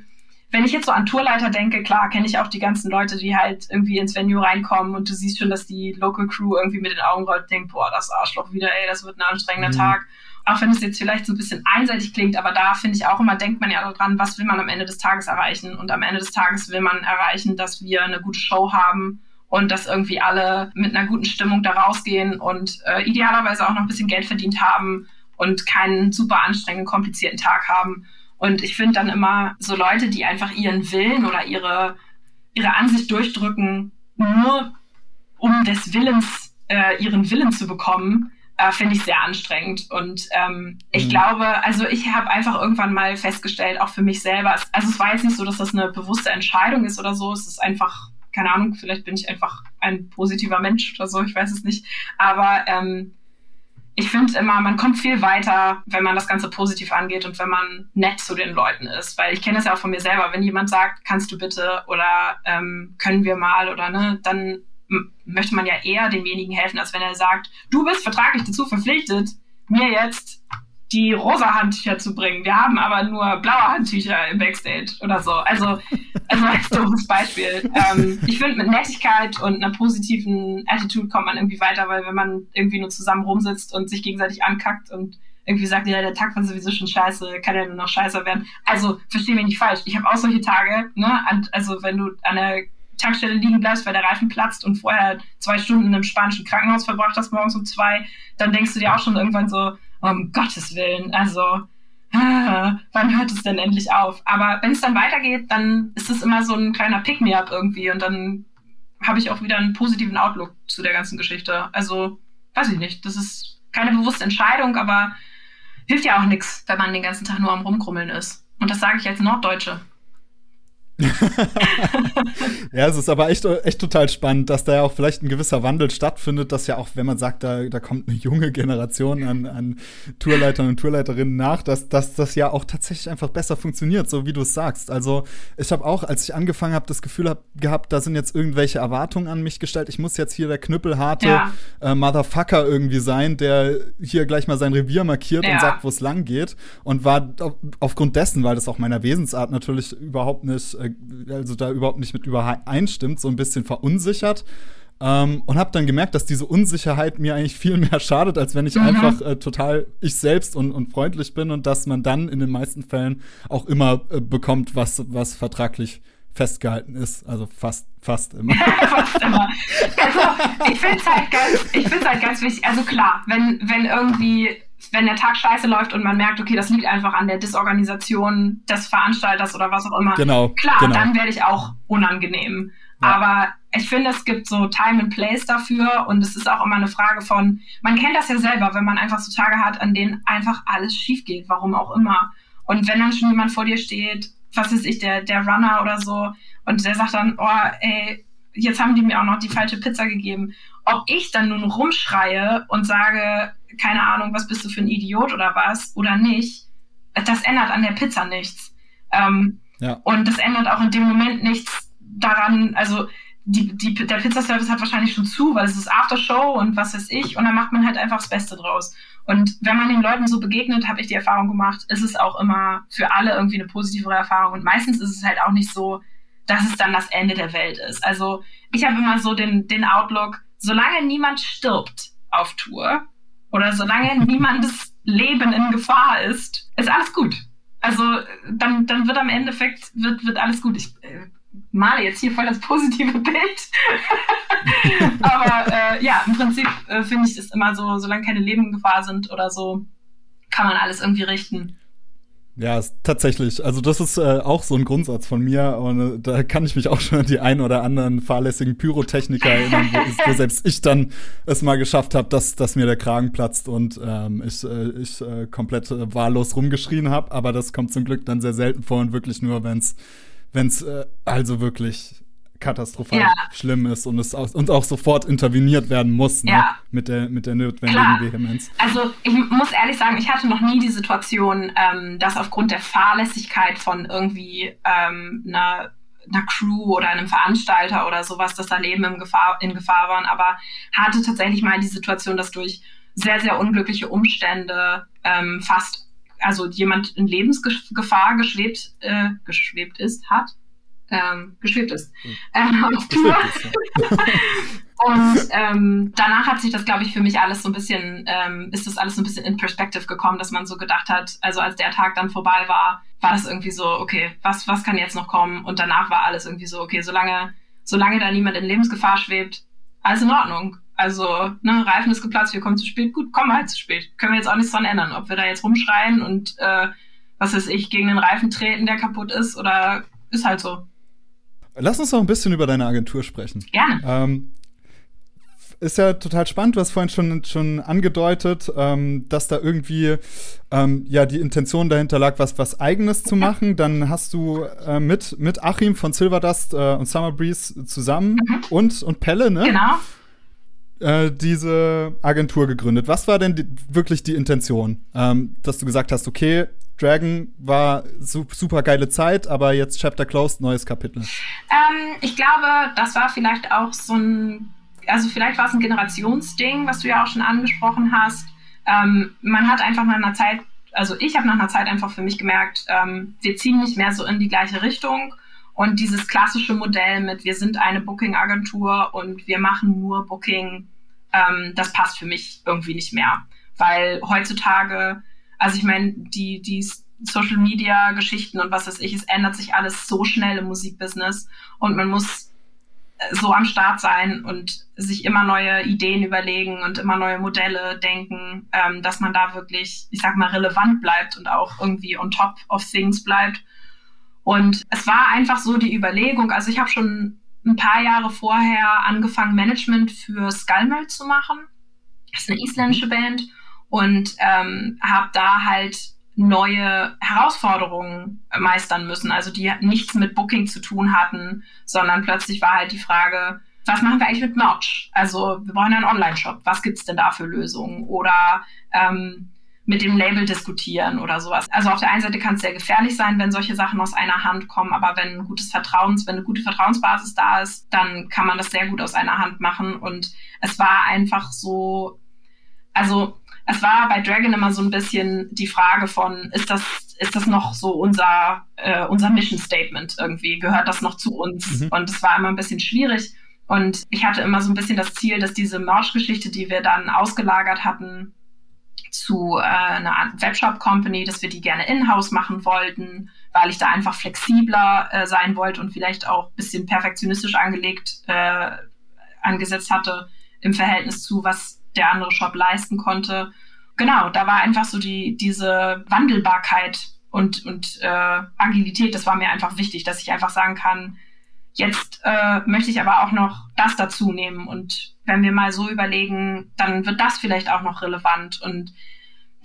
wenn ich jetzt so an Tourleiter denke, klar, kenne ich auch die ganzen Leute, die halt irgendwie ins Venue reinkommen und du siehst schon, dass die Local Crew irgendwie mit den Augen rollt und denkt, boah, das Arschloch wieder, ey, das wird ein anstrengender mhm. Tag. Auch wenn es jetzt vielleicht so ein bisschen einseitig klingt, aber da finde ich auch immer, denkt man ja daran, was will man am Ende des Tages erreichen? Und am Ende des Tages will man erreichen, dass wir eine gute Show haben und dass irgendwie alle mit einer guten Stimmung da rausgehen und äh, idealerweise auch noch ein bisschen Geld verdient haben und keinen super anstrengenden, komplizierten Tag haben. Und ich finde dann immer so Leute, die einfach ihren Willen oder ihre, ihre Ansicht durchdrücken, nur um des Willens, äh, ihren Willen zu bekommen, äh, finde ich sehr anstrengend. Und ähm, ich mhm. glaube, also ich habe einfach irgendwann mal festgestellt, auch für mich selber, also es war jetzt nicht so, dass das eine bewusste Entscheidung ist oder so, es ist einfach, keine Ahnung, vielleicht bin ich einfach ein positiver Mensch oder so, ich weiß es nicht. Aber ähm, ich finde immer, man kommt viel weiter, wenn man das Ganze positiv angeht und wenn man nett zu den Leuten ist. Weil ich kenne das ja auch von mir selber. Wenn jemand sagt, kannst du bitte oder ähm, können wir mal oder ne, dann möchte man ja eher demjenigen helfen, als wenn er sagt, du bist vertraglich dazu verpflichtet, mir jetzt die rosa Handtücher zu bringen. Wir haben aber nur blaue Handtücher im Backstage oder so. Also, also *laughs* als doofes Beispiel. Ähm, ich finde, mit Nettigkeit und einer positiven Attitude kommt man irgendwie weiter, weil wenn man irgendwie nur zusammen rumsitzt und sich gegenseitig ankackt und irgendwie sagt, ja, der Tag war sowieso schon scheiße, kann ja nur noch scheiße werden. Also, versteh mich nicht falsch. Ich habe auch solche Tage, ne? Also, wenn du an der Tankstelle liegen bleibst, weil der Reifen platzt und vorher zwei Stunden in einem spanischen Krankenhaus verbracht hast, morgens um zwei, dann denkst du dir auch schon irgendwann so, um Gottes Willen, also ah, *laughs* wann hört es denn endlich auf? Aber wenn es dann weitergeht, dann ist es immer so ein kleiner Pick-me-up irgendwie und dann habe ich auch wieder einen positiven Outlook zu der ganzen Geschichte. Also, weiß ich nicht, das ist keine bewusste Entscheidung, aber hilft ja auch nichts, wenn man den ganzen Tag nur am Rumkrummeln ist. Und das sage ich als Norddeutsche. *laughs* ja, es ist aber echt, echt total spannend, dass da ja auch vielleicht ein gewisser Wandel stattfindet, dass ja auch, wenn man sagt, da, da kommt eine junge Generation an, an Tourleitern und Tourleiterinnen nach, dass, dass das ja auch tatsächlich einfach besser funktioniert, so wie du es sagst. Also ich habe auch, als ich angefangen habe, das Gefühl hab, gehabt, da sind jetzt irgendwelche Erwartungen an mich gestellt. Ich muss jetzt hier der knüppelharte ja. äh, Motherfucker irgendwie sein, der hier gleich mal sein Revier markiert ja. und sagt, wo es lang geht. Und war aufgrund dessen, weil das auch meiner Wesensart natürlich überhaupt nicht äh, also da überhaupt nicht mit übereinstimmt, so ein bisschen verunsichert. Ähm, und habe dann gemerkt, dass diese Unsicherheit mir eigentlich viel mehr schadet, als wenn ich mhm. einfach äh, total ich selbst und, und freundlich bin und dass man dann in den meisten Fällen auch immer äh, bekommt, was, was vertraglich festgehalten ist. Also fast, fast immer. *laughs* fast immer. Also ich finde es halt, ganz, halt ganz wichtig. Also klar, wenn, wenn irgendwie wenn der Tag scheiße läuft und man merkt, okay, das liegt einfach an der Disorganisation des Veranstalters oder was auch immer. Genau. Klar, genau. dann werde ich auch unangenehm. Ja. Aber ich finde, es gibt so Time and Place dafür und es ist auch immer eine Frage von, man kennt das ja selber, wenn man einfach so Tage hat, an denen einfach alles schief geht, warum auch immer. Und wenn dann schon jemand vor dir steht, was ist ich, der, der Runner oder so, und der sagt dann, oh, ey, jetzt haben die mir auch noch die falsche Pizza gegeben. Ob ich dann nun rumschreie und sage, keine Ahnung, was bist du für ein Idiot oder was, oder nicht, das ändert an der Pizza nichts. Ähm, ja. Und das ändert auch in dem Moment nichts daran, also die, die, der Pizzaservice hat wahrscheinlich schon zu, weil es ist Aftershow und was weiß ich, und dann macht man halt einfach das Beste draus. Und wenn man den Leuten so begegnet, habe ich die Erfahrung gemacht, ist es auch immer für alle irgendwie eine positivere Erfahrung. Und meistens ist es halt auch nicht so, dass es dann das Ende der Welt ist. Also ich habe immer so den, den Outlook, solange niemand stirbt auf Tour, oder solange niemandes Leben in Gefahr ist, ist alles gut. Also dann, dann wird am Endeffekt wird, wird alles gut. Ich äh, male jetzt hier voll das positive Bild. *laughs* Aber äh, ja, im Prinzip äh, finde ich es immer so, solange keine Leben in Gefahr sind oder so, kann man alles irgendwie richten. Ja, tatsächlich. Also das ist äh, auch so ein Grundsatz von mir und äh, da kann ich mich auch schon an die ein oder anderen fahrlässigen Pyrotechniker erinnern, wo, wo, selbst ich dann es mal geschafft habe, dass, dass mir der Kragen platzt und ähm, ich, äh, ich äh, komplett äh, wahllos rumgeschrien habe. Aber das kommt zum Glück dann sehr selten vor und wirklich nur, wenn es wenn's, äh, also wirklich katastrophal ja. schlimm ist und es auch, und auch sofort interveniert werden muss ne? ja. mit, der, mit der notwendigen Klar. Vehemenz. Also ich muss ehrlich sagen, ich hatte noch nie die Situation, ähm, dass aufgrund der Fahrlässigkeit von irgendwie ähm, einer einer Crew oder einem Veranstalter oder sowas, dass da Leben in Gefahr, in Gefahr waren, aber hatte tatsächlich mal die Situation, dass durch sehr, sehr unglückliche Umstände ähm, fast, also jemand in Lebensgefahr geschwebt, äh, geschwebt ist, hat, ähm, geschwebt ist. Hm. Ähm, *laughs* auf Tour. *laughs* und ähm, danach hat sich das, glaube ich, für mich alles so ein bisschen, ähm, ist das alles so ein bisschen in Perspective gekommen, dass man so gedacht hat, also als der Tag dann vorbei war, war das irgendwie so, okay, was, was kann jetzt noch kommen? Und danach war alles irgendwie so, okay, solange, solange da niemand in Lebensgefahr schwebt, alles in Ordnung. Also, ne, Reifen ist geplatzt, wir kommen zu spät, gut, kommen wir halt zu spät. Können wir jetzt auch nichts dran ändern. Ob wir da jetzt rumschreien und äh, was weiß ich, gegen den Reifen treten, der kaputt ist oder ist halt so. Lass uns noch ein bisschen über deine Agentur sprechen. Gerne. Ähm, ist ja total spannend. Du hast vorhin schon, schon angedeutet, ähm, dass da irgendwie ähm, ja die Intention dahinter lag, was, was Eigenes zu machen. Dann hast du äh, mit, mit Achim von Silverdust äh, und Summer Breeze zusammen mhm. und, und Pelle, ne? Genau. Äh, diese Agentur gegründet. Was war denn die, wirklich die Intention? Ähm, dass du gesagt hast, okay, Dragon war su super geile Zeit, aber jetzt Chapter Closed, neues Kapitel. Ähm, ich glaube, das war vielleicht auch so ein also vielleicht war es ein Generationsding, was du ja auch schon angesprochen hast. Ähm, man hat einfach nach einer Zeit, also ich habe nach einer Zeit einfach für mich gemerkt, ähm, wir ziehen nicht mehr so in die gleiche Richtung. Und dieses klassische Modell mit, wir sind eine Booking-Agentur und wir machen nur Booking, ähm, das passt für mich irgendwie nicht mehr. Weil heutzutage, also ich meine, die, die Social Media Geschichten und was weiß ich, es ändert sich alles so schnell im Musikbusiness und man muss so am Start sein und sich immer neue Ideen überlegen und immer neue Modelle denken, ähm, dass man da wirklich, ich sag mal, relevant bleibt und auch irgendwie on top of things bleibt. Und es war einfach so die Überlegung, also ich habe schon ein paar Jahre vorher angefangen, Management für Skullmelt zu machen. Das ist eine isländische Band und ähm, habe da halt neue Herausforderungen meistern müssen, also die nichts mit Booking zu tun hatten, sondern plötzlich war halt die Frage, was machen wir eigentlich mit Merch? Also wir brauchen einen Online-Shop, was gibt's denn da für Lösungen? Oder ähm, mit dem Label diskutieren oder sowas. Also auf der einen Seite kann es sehr gefährlich sein, wenn solche Sachen aus einer Hand kommen, aber wenn ein gutes Vertrauens, wenn eine gute Vertrauensbasis da ist, dann kann man das sehr gut aus einer Hand machen. Und es war einfach so, also es war bei Dragon immer so ein bisschen die Frage von, ist das, ist das noch so unser, äh, unser Mission Statement irgendwie? Gehört das noch zu uns? Mhm. Und es war immer ein bisschen schwierig. Und ich hatte immer so ein bisschen das Ziel, dass diese Merch-Geschichte, die wir dann ausgelagert hatten zu äh, einer Webshop-Company, dass wir die gerne in-house machen wollten, weil ich da einfach flexibler äh, sein wollte und vielleicht auch ein bisschen perfektionistisch angelegt äh, angesetzt hatte im Verhältnis zu, was der andere Shop leisten konnte. Genau, da war einfach so die, diese Wandelbarkeit und, und äh, Agilität, das war mir einfach wichtig, dass ich einfach sagen kann, jetzt äh, möchte ich aber auch noch das dazu nehmen. Und wenn wir mal so überlegen, dann wird das vielleicht auch noch relevant. Und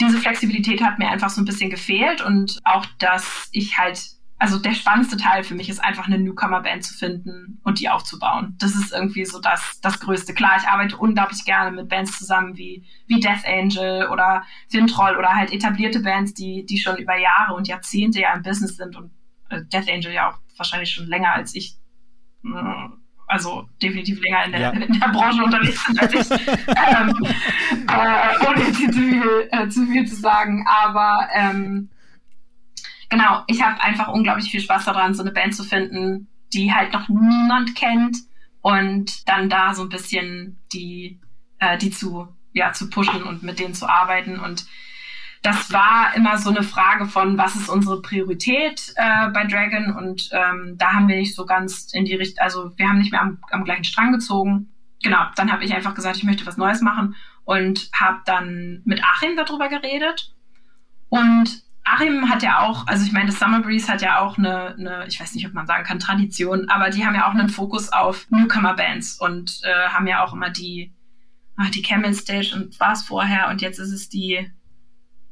diese Flexibilität hat mir einfach so ein bisschen gefehlt und auch, dass ich halt also der spannendste Teil für mich ist einfach eine Newcomer-Band zu finden und die aufzubauen. Das ist irgendwie so das, das Größte. Klar, ich arbeite unglaublich gerne mit Bands zusammen wie, wie Death Angel oder Fintroll oder halt etablierte Bands, die, die schon über Jahre und Jahrzehnte ja im Business sind und äh, Death Angel ja auch wahrscheinlich schon länger als ich, also definitiv länger in der, ja. in der Branche unterwegs sind als ich, *laughs* ähm, äh, ohne zu viel, äh, zu viel zu sagen. Aber ähm, genau, ich habe einfach unglaublich viel Spaß daran, so eine Band zu finden, die halt noch niemand kennt und dann da so ein bisschen die, äh, die zu, ja, zu pushen und mit denen zu arbeiten. Und das war immer so eine Frage von, was ist unsere Priorität äh, bei Dragon? Und ähm, da haben wir nicht so ganz in die Richtung, also wir haben nicht mehr am, am gleichen Strang gezogen. Genau, dann habe ich einfach gesagt, ich möchte was Neues machen und habe dann mit Achim darüber geredet. Und Achim hat ja auch, also ich meine, das Summer Breeze hat ja auch eine, eine, ich weiß nicht, ob man sagen kann, Tradition, aber die haben ja auch einen Fokus auf Newcomer-Bands und äh, haben ja auch immer die, ach, die Camel Stage und war es vorher und jetzt ist es die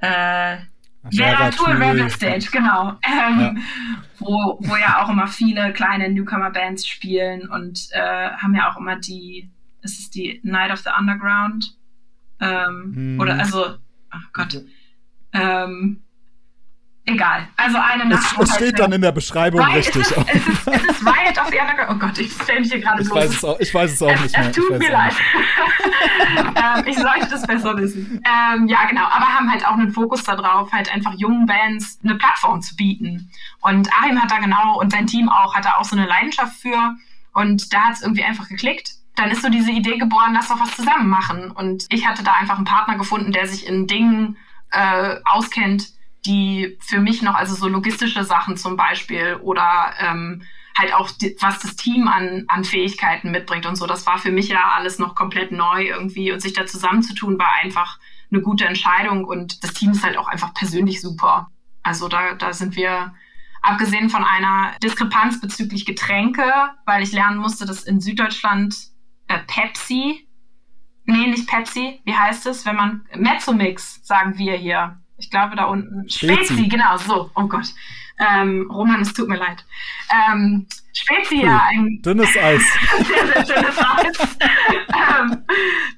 äh, Vera Tour Rebel Stage, genau. Ähm, ja. Wo, wo ja auch immer viele kleine Newcomer-Bands spielen und äh, haben ja auch immer die, ist es die Night of the Underground? Ähm, hm. Oder also, oh Gott. Ähm, Egal. Also eine Nacht. Es, es steht dann in der Beschreibung Riot, richtig. Es ist, es, ist, es ist of the Underground. Oh Gott, ich stelle mich hier gerade ich Weiß es auch, ich weiß es auch nicht mehr. Es tut mir leid. *laughs* ähm, ich sollte das besser wissen. Ähm, ja, genau. Aber haben halt auch einen Fokus darauf, halt einfach jungen Bands eine Plattform zu bieten. Und Achim hat da genau und sein Team auch, hat da auch so eine Leidenschaft für. Und da hat es irgendwie einfach geklickt dann ist so diese Idee geboren, lass doch was zusammen machen. Und ich hatte da einfach einen Partner gefunden, der sich in Dingen äh, auskennt, die für mich noch, also so logistische Sachen zum Beispiel oder ähm, halt auch, die, was das Team an, an Fähigkeiten mitbringt und so, das war für mich ja alles noch komplett neu irgendwie und sich da zusammenzutun war einfach eine gute Entscheidung und das Team ist halt auch einfach persönlich super. Also da, da sind wir, abgesehen von einer Diskrepanz bezüglich Getränke, weil ich lernen musste, dass in Süddeutschland äh, Pepsi, nee, nicht Pepsi, wie heißt es, wenn man, Mezzomix, sagen wir hier. Ich glaube da unten. Spezi, Spezi genau, so, oh Gott. Ähm, Roman, es tut mir leid. Ähm, Spezi ja ein. Dünnes *laughs* Eis. sehr, sehr dünnes Eis. ähm,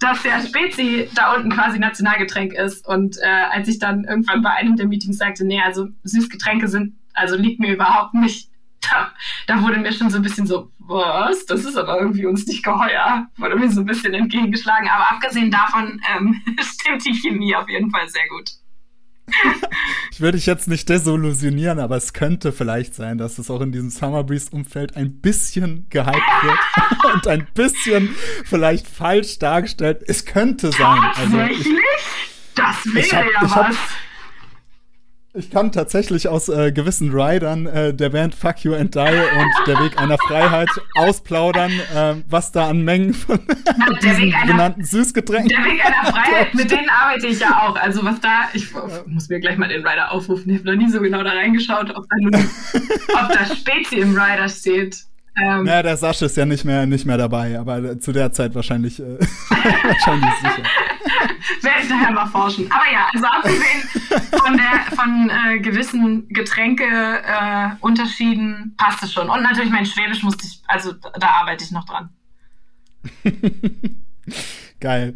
dass der Spezi da unten quasi Nationalgetränk ist. Und äh, als ich dann irgendwann bei einem der Meetings sagte, nee, also Süßgetränke sind, also liegt mir überhaupt nicht, da, da wurde mir schon so ein bisschen so, was? Das ist aber irgendwie uns nicht geheuer. Wurde mir so ein bisschen entgegengeschlagen. Aber abgesehen davon ähm, *laughs* stimmt die Chemie auf jeden Fall sehr gut. Ich würde dich jetzt nicht desillusionieren, aber es könnte vielleicht sein, dass es auch in diesem Summer Breeze-Umfeld ein bisschen gehypt wird *laughs* und ein bisschen vielleicht falsch dargestellt. Es könnte sein. Also Tatsächlich? Ich, das wäre ja was. Ich kann tatsächlich aus äh, gewissen Riders äh, der Band Fuck You and Die und der Weg einer Freiheit ausplaudern, äh, was da an Mengen von *laughs* diesen einer, benannten Süßgetränken. Der Weg einer Freiheit, mit denen *laughs* arbeite ich ja auch. Also was da, ich muss mir gleich mal den Rider aufrufen. Ich habe noch nie so genau da reingeschaut, ob da, nur, *laughs* ob da Spezi im Rider steht. Ähm, ja, der Sascha ist ja nicht mehr, nicht mehr dabei, aber zu der Zeit wahrscheinlich, äh, wahrscheinlich sicher. *laughs* Werde ich nachher mal forschen. Aber ja, also abgesehen von, der, von äh, gewissen Getränkeunterschieden äh, passt es schon. Und natürlich mein Schwäbisch musste ich, also da arbeite ich noch dran. *laughs* Geil.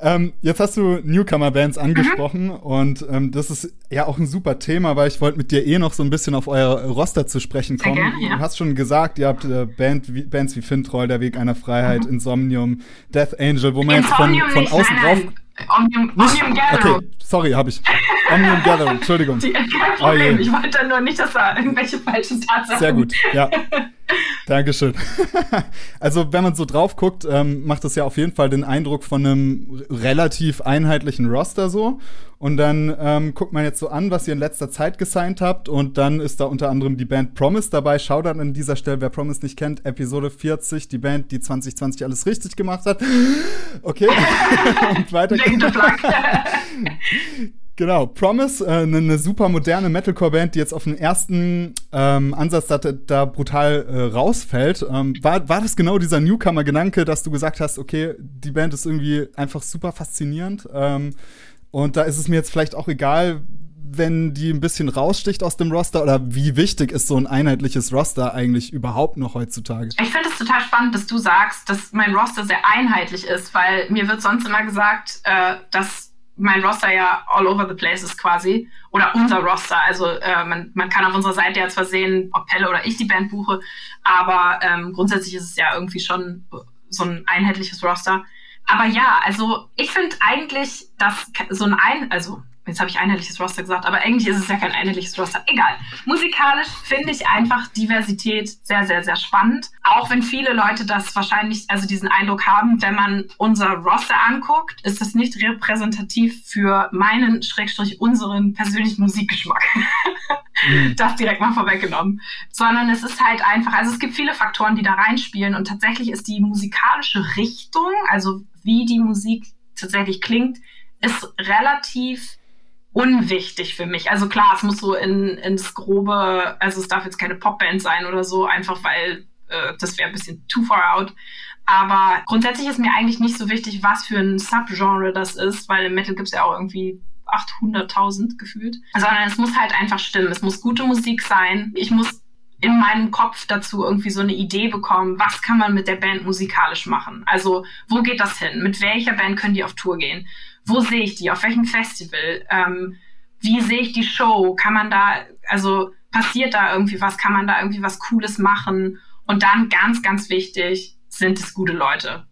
Ähm, jetzt hast du Newcomer-Bands mhm. angesprochen mhm. und ähm, das ist ja auch ein super Thema, weil ich wollte mit dir eh noch so ein bisschen auf euer Roster zu sprechen kommen. Gerne, ja. Du hast schon gesagt, ihr habt äh, Band, wie, Bands wie Fintroll, Der Weg einer Freiheit, mhm. Insomnium, Death Angel, wo man jetzt von, von außen drauf... Omnium, Omnium Gathering. Okay, sorry, habe ich. Omnium Gathering, *laughs* Entschuldigung. Die, kein Problem, oh, ich wollte nur nicht, dass da irgendwelche falschen Tatsachen... Sehr gut, ja. *laughs* Dankeschön. *laughs* also, wenn man so drauf guckt, ähm, macht das ja auf jeden Fall den Eindruck von einem relativ einheitlichen Roster so. Und dann ähm, guckt man jetzt so an, was ihr in letzter Zeit gesigned habt. Und dann ist da unter anderem die Band Promise dabei. Schaut dann an dieser Stelle, wer Promise nicht kennt, Episode 40, die Band, die 2020 alles richtig gemacht hat. *gasps* Okay. *laughs* und weiter. *laughs* Genau, Promise, äh, eine, ne super moderne Metalcore-Band, die jetzt auf den ersten ähm, Ansatz da, da brutal äh, rausfällt. Ähm, war, war das genau dieser Newcomer-Gedanke, dass du gesagt hast, okay, die Band ist irgendwie einfach super faszinierend ähm, und da ist es mir jetzt vielleicht auch egal, wenn die ein bisschen raussticht aus dem Roster oder wie wichtig ist so ein einheitliches Roster eigentlich überhaupt noch heutzutage? Ich finde es total spannend, dass du sagst, dass mein Roster sehr einheitlich ist, weil mir wird sonst immer gesagt, äh, dass mein Roster ja all over the place ist quasi. Oder unser Roster. Also äh, man, man kann auf unserer Seite ja zwar sehen, ob Pelle oder ich die Band buche, aber ähm, grundsätzlich ist es ja irgendwie schon so ein einheitliches Roster. Aber ja, also ich finde eigentlich, dass so ein ein, also Jetzt habe ich einheitliches Roster gesagt, aber eigentlich ist es ja kein einheitliches Roster. Egal. Musikalisch finde ich einfach Diversität sehr, sehr, sehr spannend. Auch wenn viele Leute das wahrscheinlich, also diesen Eindruck haben, wenn man unser Roster anguckt, ist das nicht repräsentativ für meinen, Schrägstrich, unseren persönlichen Musikgeschmack. mhm. *laughs* Das direkt mal vorweggenommen. Sondern es ist halt einfach, also es gibt viele Faktoren, die da reinspielen und tatsächlich ist die musikalische Richtung, also wie die Musik tatsächlich klingt, ist relativ unwichtig für mich. Also klar, es muss so in, ins Grobe, also es darf jetzt keine Popband sein oder so, einfach weil äh, das wäre ein bisschen too far out. Aber grundsätzlich ist mir eigentlich nicht so wichtig, was für ein Subgenre das ist, weil im Metal gibt es ja auch irgendwie 800.000 gefühlt. Sondern es muss halt einfach stimmen. Es muss gute Musik sein. Ich muss in meinem Kopf dazu irgendwie so eine Idee bekommen, was kann man mit der Band musikalisch machen? Also, wo geht das hin? Mit welcher Band können die auf Tour gehen? Wo sehe ich die, auf welchem Festival, ähm, wie sehe ich die Show, kann man da, also passiert da irgendwie was, kann man da irgendwie was Cooles machen und dann ganz, ganz wichtig, sind es gute Leute.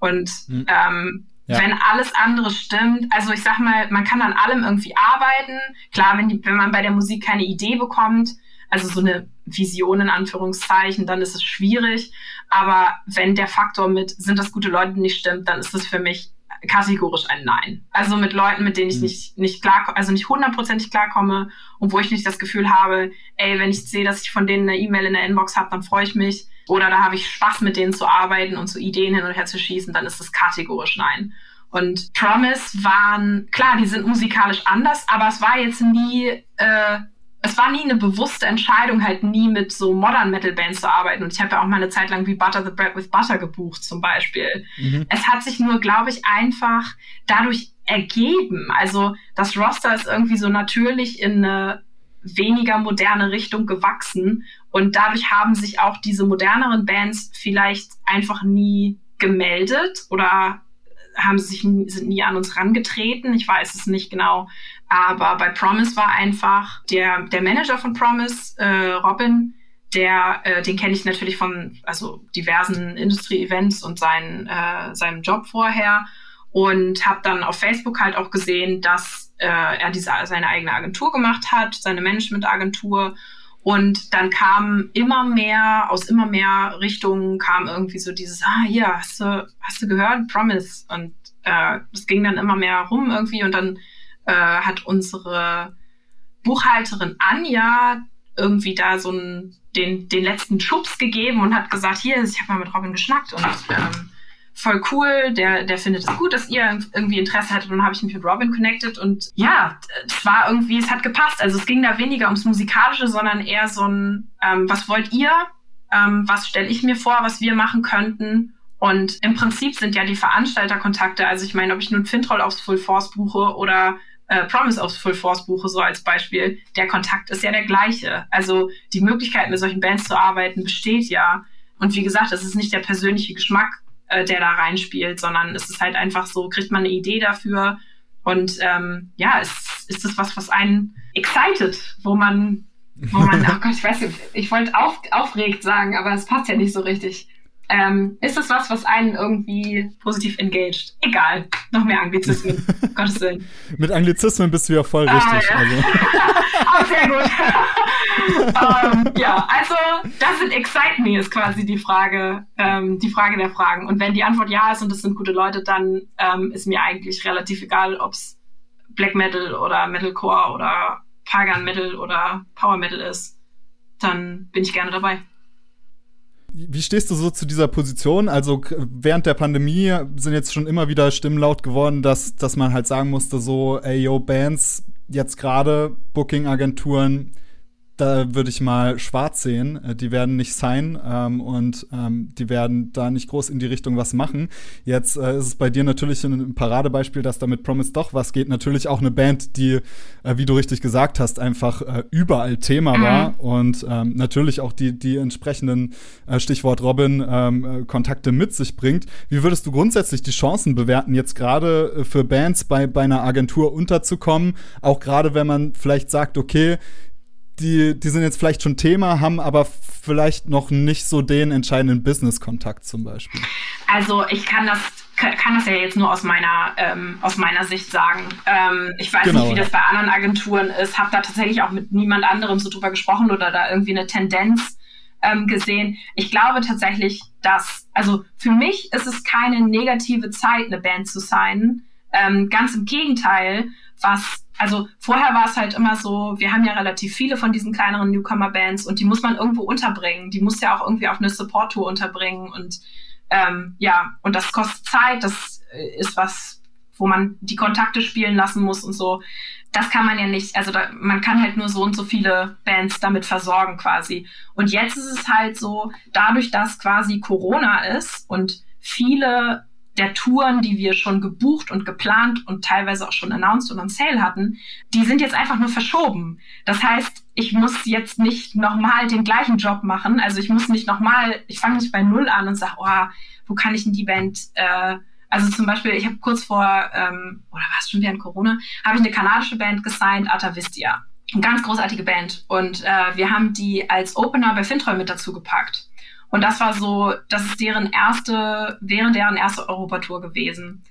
Und mhm. ähm, ja. wenn alles andere stimmt, also ich sag mal, man kann an allem irgendwie arbeiten. Klar, wenn, die, wenn man bei der Musik keine Idee bekommt, also so eine Vision in Anführungszeichen, dann ist es schwierig. Aber wenn der Faktor mit, sind das gute Leute nicht stimmt, dann ist es für mich kategorisch ein Nein. Also mit Leuten, mit denen ich mhm. nicht, nicht klar, also nicht hundertprozentig klarkomme und wo ich nicht das Gefühl habe, ey, wenn ich sehe, dass ich von denen eine E-Mail in der Inbox habe, dann freue ich mich. Oder da habe ich Spaß mit denen zu arbeiten und so Ideen hin und her zu schießen, dann ist das kategorisch Nein. Und Promise waren, klar, die sind musikalisch anders, aber es war jetzt nie, äh, es war nie eine bewusste Entscheidung, halt nie mit so Modern Metal Bands zu arbeiten. Und ich habe ja auch mal eine Zeit lang wie Butter the Bread with Butter gebucht, zum Beispiel. Mhm. Es hat sich nur, glaube ich, einfach dadurch ergeben. Also das Roster ist irgendwie so natürlich in eine weniger moderne Richtung gewachsen. Und dadurch haben sich auch diese moderneren Bands vielleicht einfach nie gemeldet oder haben sich sind nie an uns rangetreten. Ich weiß es nicht genau. Aber bei Promise war einfach der, der Manager von Promise, äh, Robin, der, äh, den kenne ich natürlich von also diversen Industrie-Events und seinen, äh, seinem Job vorher und habe dann auf Facebook halt auch gesehen, dass äh, er diese, seine eigene Agentur gemacht hat, seine Management-Agentur und dann kam immer mehr, aus immer mehr Richtungen kam irgendwie so dieses, ah, hier, hast du, hast du gehört? Promise. Und äh, es ging dann immer mehr rum irgendwie und dann äh, hat unsere Buchhalterin Anja irgendwie da so einen, den, den letzten Schubs gegeben und hat gesagt, hier, ich habe mal mit Robin geschnackt und ähm, voll cool, der, der findet es gut, dass ihr irgendwie Interesse hattet. Und dann habe ich mich mit Robin connected und ja, es war irgendwie, es hat gepasst. Also es ging da weniger ums Musikalische, sondern eher so ein, ähm, was wollt ihr? Ähm, was stelle ich mir vor, was wir machen könnten? Und im Prinzip sind ja die Veranstalterkontakte, also ich meine, ob ich nun Fintroll aufs Full Force buche oder äh, Promise aufs Full Force buche, so als Beispiel, der Kontakt ist ja der gleiche. Also die Möglichkeit, mit solchen Bands zu arbeiten, besteht ja. Und wie gesagt, es ist nicht der persönliche Geschmack äh, der da reinspielt, sondern es ist halt einfach so, kriegt man eine Idee dafür und ähm, ja, ist, ist das was, was einen excited, wo man, wo man, *laughs* oh Gott, ich weiß nicht, ich wollte auf, aufregt sagen, aber es passt ja nicht so richtig. Ähm, ist es was, was einen irgendwie positiv engaged? Egal. Noch mehr Anglizismen. *laughs* Gottes Willen. Mit Anglizismen bist du ja voll ah, richtig. Ja. Also. *laughs* ah, sehr gut. um, *laughs* ähm, ja, also does it excite me ist quasi die Frage, ähm, die Frage der Fragen. Und wenn die Antwort ja ist und es sind gute Leute, dann ähm, ist mir eigentlich relativ egal, ob es Black Metal oder Metalcore oder Pagan Metal oder Power Metal ist. Dann bin ich gerne dabei. Wie stehst du so zu dieser Position? Also während der Pandemie sind jetzt schon immer wieder Stimmen laut geworden, dass, dass man halt sagen musste, so, ey, yo, Bands, jetzt gerade Booking-Agenturen, da würde ich mal schwarz sehen. Äh, die werden nicht sein ähm, und ähm, die werden da nicht groß in die Richtung was machen. Jetzt äh, ist es bei dir natürlich ein Paradebeispiel, dass da mit Promise doch was geht. Natürlich auch eine Band, die, äh, wie du richtig gesagt hast, einfach äh, überall Thema mhm. war und ähm, natürlich auch die, die entsprechenden, äh, Stichwort Robin, ähm, äh, Kontakte mit sich bringt. Wie würdest du grundsätzlich die Chancen bewerten, jetzt gerade für Bands bei, bei einer Agentur unterzukommen? Auch gerade wenn man vielleicht sagt, okay, die, die sind jetzt vielleicht schon Thema, haben aber vielleicht noch nicht so den entscheidenden Business-Kontakt zum Beispiel. Also ich kann das kann das ja jetzt nur aus meiner ähm, aus meiner Sicht sagen. Ähm, ich weiß genau, nicht, wie das bei anderen Agenturen ist. Habe da tatsächlich auch mit niemand anderem so drüber gesprochen oder da irgendwie eine Tendenz ähm, gesehen. Ich glaube tatsächlich, dass also für mich ist es keine negative Zeit, eine Band zu sein. Ähm, ganz im Gegenteil, was also vorher war es halt immer so, wir haben ja relativ viele von diesen kleineren Newcomer-Bands und die muss man irgendwo unterbringen. Die muss ja auch irgendwie auf eine Support-Tour unterbringen und ähm, ja, und das kostet Zeit, das äh, ist was, wo man die Kontakte spielen lassen muss und so. Das kann man ja nicht, also da, man kann halt nur so und so viele Bands damit versorgen quasi. Und jetzt ist es halt so, dadurch, dass quasi Corona ist und viele der Touren, die wir schon gebucht und geplant und teilweise auch schon announced und on sale hatten, die sind jetzt einfach nur verschoben. Das heißt, ich muss jetzt nicht nochmal den gleichen Job machen. Also ich muss nicht nochmal, ich fange nicht bei Null an und sage, oh, wo kann ich denn die Band, äh, also zum Beispiel, ich habe kurz vor, ähm, oder war es schon während Corona, habe ich eine kanadische Band gesigned, Atavistia. Eine ganz großartige Band. Und äh, wir haben die als Opener bei Fintroll mit dazu gepackt. Und das war so, das ist deren erste, während deren erste Europatour gewesen.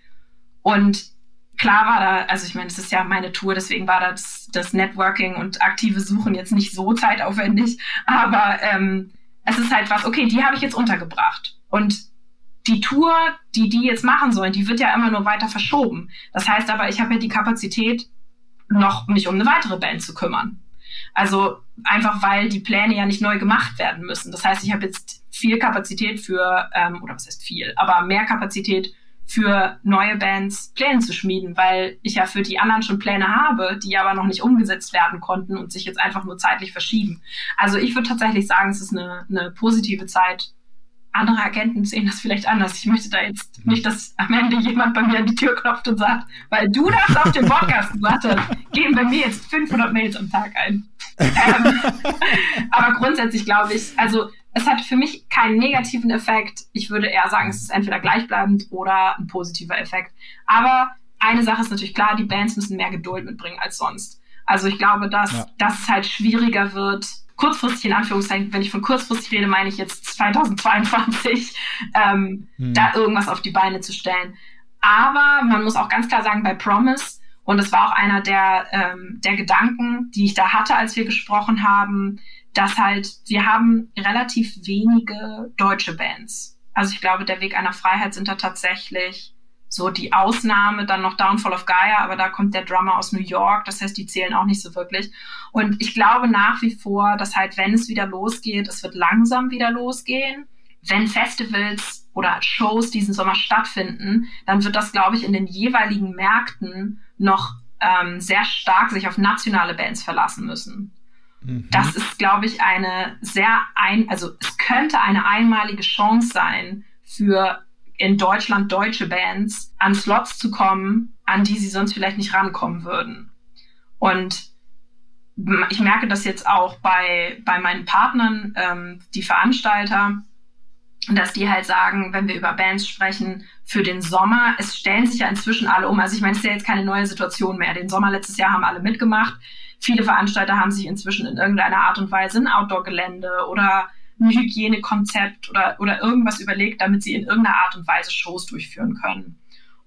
Und klar war da, also ich meine, es ist ja meine Tour, deswegen war das, das Networking und aktive Suchen jetzt nicht so zeitaufwendig, aber ähm, es ist halt was, okay, die habe ich jetzt untergebracht. Und die Tour, die die jetzt machen sollen, die wird ja immer nur weiter verschoben. Das heißt aber, ich habe ja die Kapazität, noch mich um eine weitere Band zu kümmern. Also einfach, weil die Pläne ja nicht neu gemacht werden müssen. Das heißt, ich habe jetzt viel Kapazität für, ähm, oder was heißt viel, aber mehr Kapazität für neue Bands Pläne zu schmieden, weil ich ja für die anderen schon Pläne habe, die aber noch nicht umgesetzt werden konnten und sich jetzt einfach nur zeitlich verschieben. Also ich würde tatsächlich sagen, es ist eine, eine positive Zeit. Andere Agenten sehen das vielleicht anders. Ich möchte da jetzt nicht, dass am Ende jemand bei mir an die Tür klopft und sagt, weil du das auf dem Podcast gesagt hast, geben bei mir jetzt 500 Mails am Tag ein. ähm, *laughs* aber grundsätzlich glaube ich, also es hat für mich keinen negativen Effekt. Ich würde eher sagen, es ist entweder gleichbleibend oder ein positiver Effekt. Aber eine Sache ist natürlich klar, die Bands müssen mehr Geduld mitbringen als sonst. Also ich glaube, dass, ja. dass es halt schwieriger wird, kurzfristig in Anführungszeichen, wenn ich von kurzfristig rede, meine ich jetzt 2022, *laughs* ähm, hm. da irgendwas auf die Beine zu stellen. Aber man muss auch ganz klar sagen, bei Promise, und das war auch einer der, ähm, der Gedanken, die ich da hatte, als wir gesprochen haben, dass halt, wir haben relativ wenige deutsche Bands. Also ich glaube, der Weg einer Freiheit sind da tatsächlich so die Ausnahme, dann noch Downfall of Gaia, aber da kommt der Drummer aus New York, das heißt, die zählen auch nicht so wirklich. Und ich glaube nach wie vor, dass halt, wenn es wieder losgeht, es wird langsam wieder losgehen. Wenn Festivals oder Shows diesen Sommer stattfinden, dann wird das, glaube ich, in den jeweiligen Märkten noch ähm, sehr stark sich auf nationale Bands verlassen müssen. Mhm. Das ist, glaube ich, eine sehr ein, also es könnte eine einmalige Chance sein für in Deutschland deutsche Bands an Slots zu kommen, an die sie sonst vielleicht nicht rankommen würden. Und ich merke das jetzt auch bei, bei meinen Partnern, ähm, die Veranstalter, dass die halt sagen, wenn wir über Bands sprechen, für den Sommer, es stellen sich ja inzwischen alle um. Also ich meine, es ist ja jetzt keine neue Situation mehr. Den Sommer letztes Jahr haben alle mitgemacht. Viele Veranstalter haben sich inzwischen in irgendeiner Art und Weise ein Outdoor-Gelände oder ein Hygienekonzept oder, oder irgendwas überlegt, damit sie in irgendeiner Art und Weise Shows durchführen können.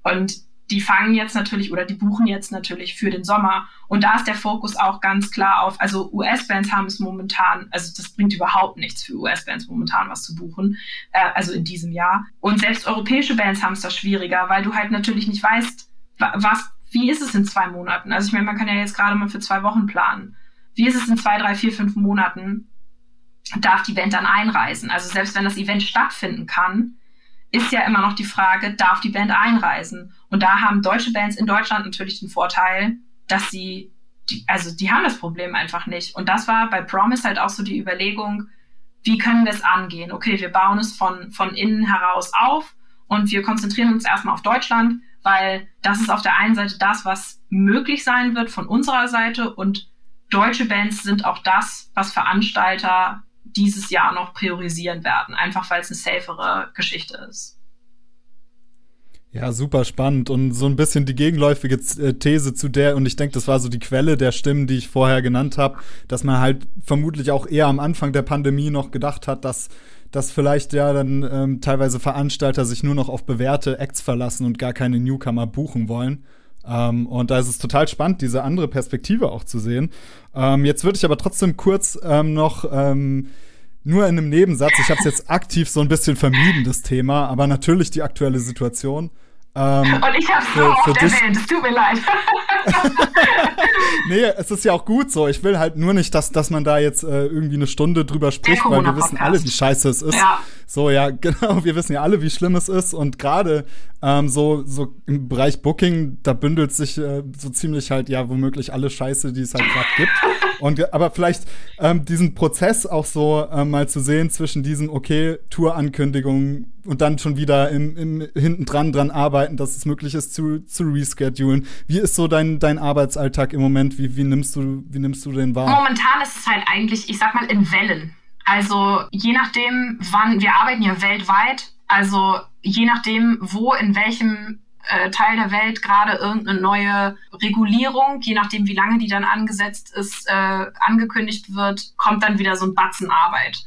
Und die fangen jetzt natürlich oder die buchen jetzt natürlich für den Sommer. Und da ist der Fokus auch ganz klar auf, also US-Bands haben es momentan, also das bringt überhaupt nichts für US-Bands momentan was zu buchen, äh, also in diesem Jahr. Und selbst europäische Bands haben es da schwieriger, weil du halt natürlich nicht weißt, was wie ist es in zwei Monaten? Also ich meine, man kann ja jetzt gerade mal für zwei Wochen planen. Wie ist es in zwei, drei, vier, fünf Monaten? Darf die Band dann einreisen? Also selbst wenn das Event stattfinden kann, ist ja immer noch die Frage, darf die Band einreisen? Und da haben deutsche Bands in Deutschland natürlich den Vorteil, dass sie, die, also die haben das Problem einfach nicht. Und das war bei Promise halt auch so die Überlegung, wie können wir es angehen? Okay, wir bauen es von, von innen heraus auf und wir konzentrieren uns erstmal auf Deutschland weil das ist auf der einen Seite das, was möglich sein wird von unserer Seite und deutsche Bands sind auch das, was Veranstalter dieses Jahr noch priorisieren werden, einfach weil es eine safere Geschichte ist. Ja, super spannend und so ein bisschen die gegenläufige äh, These zu der, und ich denke, das war so die Quelle der Stimmen, die ich vorher genannt habe, dass man halt vermutlich auch eher am Anfang der Pandemie noch gedacht hat, dass dass vielleicht ja dann ähm, teilweise Veranstalter sich nur noch auf bewährte Acts verlassen und gar keine Newcomer buchen wollen. Ähm, und da ist es total spannend, diese andere Perspektive auch zu sehen. Ähm, jetzt würde ich aber trotzdem kurz ähm, noch ähm, nur in einem Nebensatz, ich habe es jetzt aktiv so ein bisschen vermieden, das Thema, aber natürlich die aktuelle Situation. Ähm, *laughs* und ich habe so oft erwähnt, es tut mir leid. *laughs* *laughs* nee, es ist ja auch gut so. Ich will halt nur nicht, dass, dass man da jetzt äh, irgendwie eine Stunde drüber spricht, weil wir wissen alle, wie scheiße es ist. Ja. So, ja, genau, wir wissen ja alle, wie schlimm es ist. Und gerade ähm, so, so im Bereich Booking, da bündelt sich äh, so ziemlich halt, ja, womöglich alle Scheiße, die es halt gerade gibt. Und aber vielleicht ähm, diesen Prozess auch so äh, mal zu sehen zwischen diesen, okay, Tour-Ankündigungen und dann schon wieder im, im hinten dran dran arbeiten, dass es möglich ist zu, zu reschedulen. Wie ist so dein, dein Arbeitsalltag im Moment? Wie, wie nimmst du, wie nimmst du den wahr? Momentan ist es halt eigentlich, ich sag mal, in Wellen. Also je nachdem, wann, wir arbeiten ja weltweit, also je nachdem, wo, in welchem äh, Teil der Welt gerade irgendeine neue Regulierung, je nachdem, wie lange die dann angesetzt ist, äh, angekündigt wird, kommt dann wieder so ein Batzen Arbeit.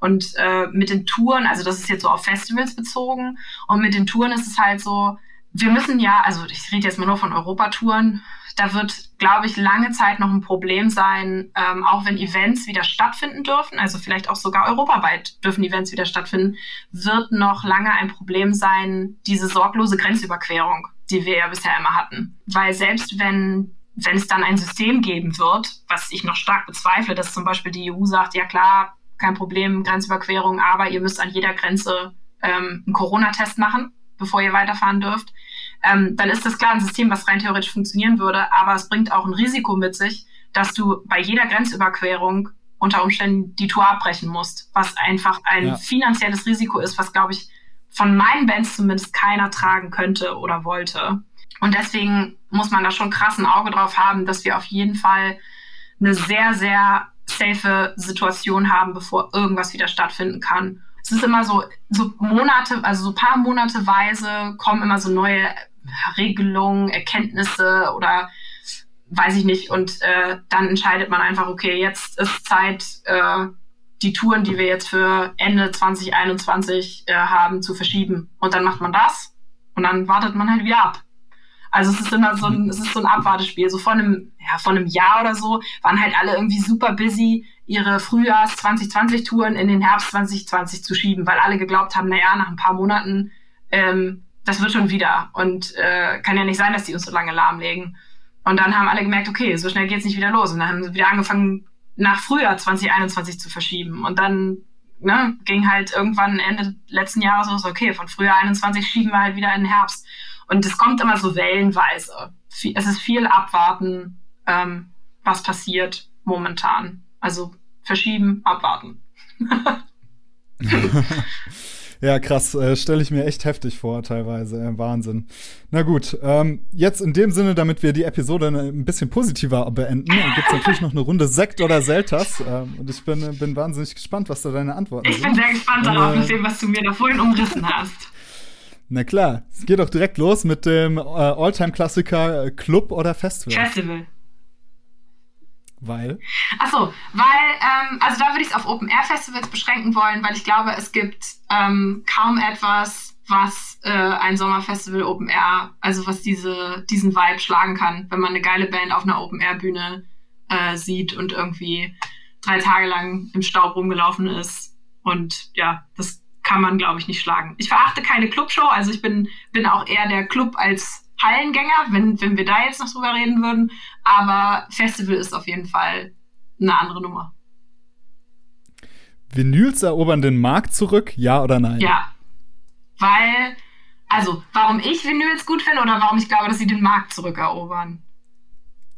Und äh, mit den Touren, also das ist jetzt so auf Festivals bezogen, und mit den Touren ist es halt so, wir müssen ja, also ich rede jetzt mal nur von Europatouren, da wird, glaube ich, lange Zeit noch ein Problem sein, ähm, auch wenn Events wieder stattfinden dürfen, also vielleicht auch sogar europaweit dürfen Events wieder stattfinden, wird noch lange ein Problem sein, diese sorglose Grenzüberquerung, die wir ja bisher immer hatten. Weil selbst wenn wenn es dann ein System geben wird, was ich noch stark bezweifle, dass zum Beispiel die EU sagt, ja klar, kein Problem, Grenzüberquerung, aber ihr müsst an jeder Grenze ähm, einen Corona-Test machen, bevor ihr weiterfahren dürft, ähm, dann ist das klar ein System, was rein theoretisch funktionieren würde, aber es bringt auch ein Risiko mit sich, dass du bei jeder Grenzüberquerung unter Umständen die Tour abbrechen musst, was einfach ein ja. finanzielles Risiko ist, was, glaube ich, von meinen Bands zumindest keiner tragen könnte oder wollte. Und deswegen muss man da schon krass ein Auge drauf haben, dass wir auf jeden Fall eine sehr, sehr safe Situation haben, bevor irgendwas wieder stattfinden kann. Es ist immer so, so Monate, also so paar Monateweise kommen immer so neue Regelungen, Erkenntnisse oder weiß ich nicht. Und äh, dann entscheidet man einfach, okay, jetzt ist Zeit, äh, die Touren, die wir jetzt für Ende 2021 äh, haben, zu verschieben. Und dann macht man das und dann wartet man halt wieder ab. Also es ist immer so ein, es ist so ein Abwartespiel. So vor einem, ja, vor einem Jahr oder so waren halt alle irgendwie super busy, ihre Frühjahrs 2020 Touren in den Herbst 2020 zu schieben, weil alle geglaubt haben, naja, nach ein paar Monaten, ähm, das wird schon wieder. Und äh, kann ja nicht sein, dass die uns so lange lahmlegen. Und dann haben alle gemerkt, okay, so schnell geht's nicht wieder los. Und dann haben sie wieder angefangen, nach Frühjahr 2021 zu verschieben. Und dann ne, ging halt irgendwann Ende letzten Jahres los, okay, von Frühjahr 21 schieben wir halt wieder in den Herbst. Und es kommt immer so wellenweise. Es ist viel abwarten, ähm, was passiert momentan. Also verschieben, abwarten. *laughs* *laughs* *laughs* Ja, krass. Äh, Stelle ich mir echt heftig vor, teilweise. Äh, Wahnsinn. Na gut, ähm, jetzt in dem Sinne, damit wir die Episode ein bisschen positiver beenden, gibt es natürlich noch eine Runde Sekt oder Selters. Ähm, und ich bin, bin wahnsinnig gespannt, was da deine Antworten ich sind. Ich bin sehr gespannt darauf, äh, dem, was du mir da vorhin umrissen hast. Na klar, es geht doch direkt los mit dem äh, Alltime-Klassiker äh, Club oder Festival. Festival. Weil? Achso, weil, ähm, also da würde ich es auf Open-Air-Festivals beschränken wollen, weil ich glaube, es gibt ähm, kaum etwas, was äh, ein Sommerfestival Open-Air, also was diese, diesen Vibe schlagen kann, wenn man eine geile Band auf einer Open-Air-Bühne äh, sieht und irgendwie drei Tage lang im Staub rumgelaufen ist. Und ja, das kann man, glaube ich, nicht schlagen. Ich verachte keine Clubshow, also ich bin, bin auch eher der Club als Hallengänger, wenn, wenn wir da jetzt noch drüber reden würden. Aber Festival ist auf jeden Fall eine andere Nummer. Vinyls erobern den Markt zurück, ja oder nein? Ja. Weil, also, warum ich Vinyls gut finde oder warum ich glaube, dass sie den Markt zurückerobern?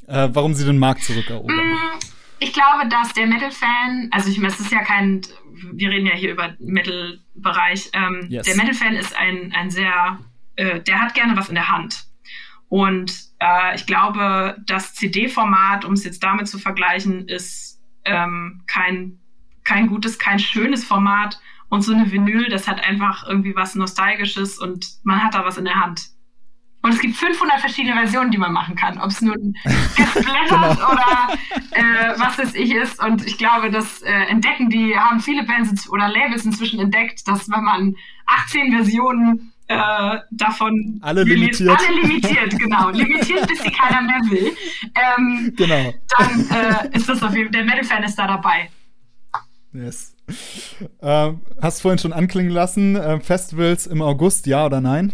Äh, warum sie den Markt zurückerobern? Mm, ich glaube, dass der Metal-Fan, also ich meine, es ist ja kein, wir reden ja hier über Metal-Bereich, ähm, yes. der Metal-Fan ist ein, ein sehr, äh, der hat gerne was in der Hand. Und äh, ich glaube, das CD-Format, um es jetzt damit zu vergleichen, ist ähm, kein, kein gutes, kein schönes Format. Und so eine Vinyl, das hat einfach irgendwie was Nostalgisches und man hat da was in der Hand. Und es gibt 500 verschiedene Versionen, die man machen kann. Ob es nur ein genau. oder äh, was es ich ist. Und ich glaube, das äh, entdecken die, haben viele Bands oder Labels inzwischen entdeckt, dass wenn man 18 Versionen äh, davon alle limitiert. Alle limitiert, genau. *laughs* limitiert, bis sie keiner mehr will. Ähm, genau. Dann äh, ist das auf jeden Fall, der Metal-Fan ist da dabei. Yes. Ähm, hast vorhin schon anklingen lassen, äh, Festivals im August, ja oder nein?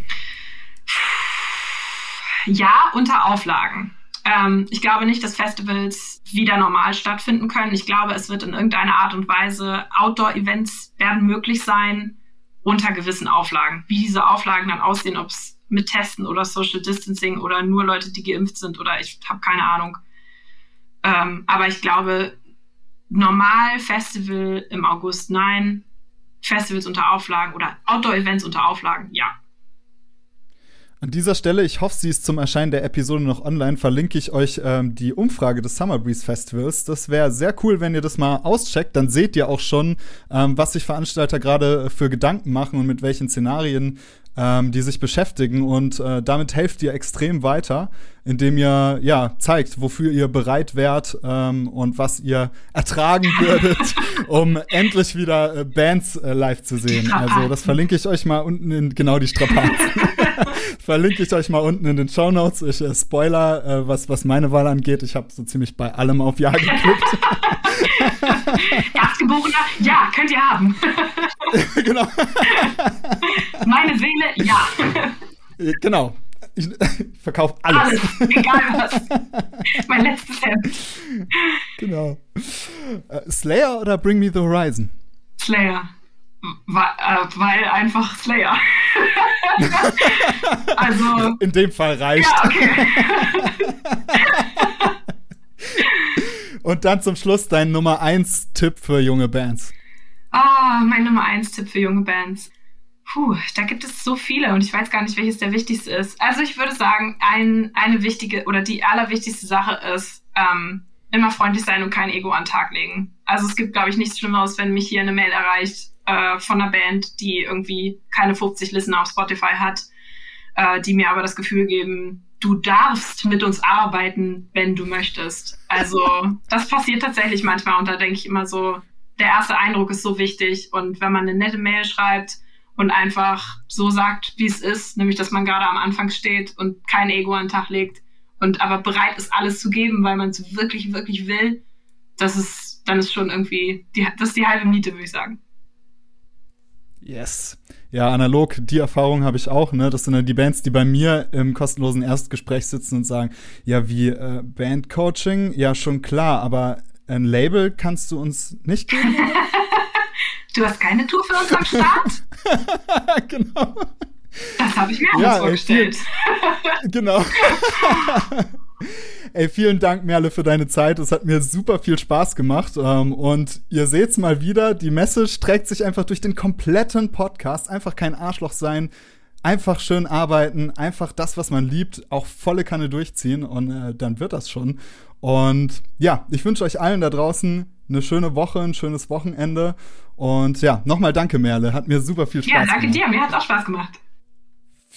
Ja, unter Auflagen. Ähm, ich glaube nicht, dass Festivals wieder normal stattfinden können. Ich glaube, es wird in irgendeiner Art und Weise Outdoor-Events werden möglich sein unter gewissen Auflagen. Wie diese Auflagen dann aussehen, ob es mit Testen oder Social Distancing oder nur Leute, die geimpft sind oder ich habe keine Ahnung. Ähm, aber ich glaube, normal Festival im August nein, Festivals unter Auflagen oder Outdoor-Events unter Auflagen ja. An dieser Stelle, ich hoffe, sie ist zum Erscheinen der Episode noch online, verlinke ich euch ähm, die Umfrage des Summer Breeze Festivals. Das wäre sehr cool, wenn ihr das mal auscheckt. Dann seht ihr auch schon, ähm, was sich Veranstalter gerade für Gedanken machen und mit welchen Szenarien ähm, die sich beschäftigen. Und äh, damit helft ihr extrem weiter, indem ihr ja zeigt, wofür ihr bereit wärt ähm, und was ihr ertragen *laughs* würdet, um endlich wieder äh, Bands äh, live zu sehen. Also das verlinke ich euch mal unten in genau die Strapazen. *laughs* *laughs* verlinke ich euch mal unten in den Show Notes. Ich äh, Spoiler, äh, was, was meine Wahl angeht. Ich habe so ziemlich bei allem auf Ja geklickt. *laughs* Erstgeborener, ja, könnt ihr haben. *laughs* genau. Meine Seele, ja. Genau. Ich, ich verkaufe alles. Alles, egal was. mein letztes Hemd. Genau. Uh, Slayer oder Bring Me the Horizon? Slayer. Weil einfach Slayer. *laughs* also. In dem Fall reicht. Ja, okay. *laughs* Und dann zum Schluss dein Nummer 1 Tipp für junge Bands. Ah, mein Nummer 1 Tipp für junge Bands. Puh, da gibt es so viele und ich weiß gar nicht, welches der wichtigste ist. Also ich würde sagen, ein, eine wichtige oder die allerwichtigste Sache ist, ähm, immer freundlich sein und kein Ego an den Tag legen. Also es gibt, glaube ich, nichts Schlimmeres, wenn mich hier eine Mail erreicht äh, von einer Band, die irgendwie keine 50 Listener auf Spotify hat, äh, die mir aber das Gefühl geben, du darfst mit uns arbeiten, wenn du möchtest. Also *laughs* das passiert tatsächlich manchmal und da denke ich immer so, der erste Eindruck ist so wichtig und wenn man eine nette Mail schreibt und einfach so sagt, wie es ist, nämlich dass man gerade am Anfang steht und kein Ego an den Tag legt und aber bereit ist, alles zu geben, weil man es wirklich, wirklich will, das ist, dann ist schon irgendwie, die, das ist die halbe Miete, würde ich sagen. Yes. Ja, analog, die Erfahrung habe ich auch, ne? Das sind dann die Bands, die bei mir im kostenlosen Erstgespräch sitzen und sagen, ja, wie äh, Bandcoaching, ja, schon klar, aber ein Label kannst du uns nicht geben? *laughs* du hast keine Tour für uns am Start? *laughs* genau. Das habe ich mir anders ja, vorgestellt. Viel, genau. *laughs* Ey, vielen Dank, Merle, für deine Zeit. Es hat mir super viel Spaß gemacht. Ähm, und ihr seht's mal wieder, die Message trägt sich einfach durch den kompletten Podcast. Einfach kein Arschloch sein. Einfach schön arbeiten, einfach das, was man liebt, auch volle Kanne durchziehen und äh, dann wird das schon. Und ja, ich wünsche euch allen da draußen eine schöne Woche, ein schönes Wochenende. Und ja, nochmal danke, Merle. Hat mir super viel Spaß gemacht. Ja, danke gemacht. dir. Mir hat auch Spaß gemacht.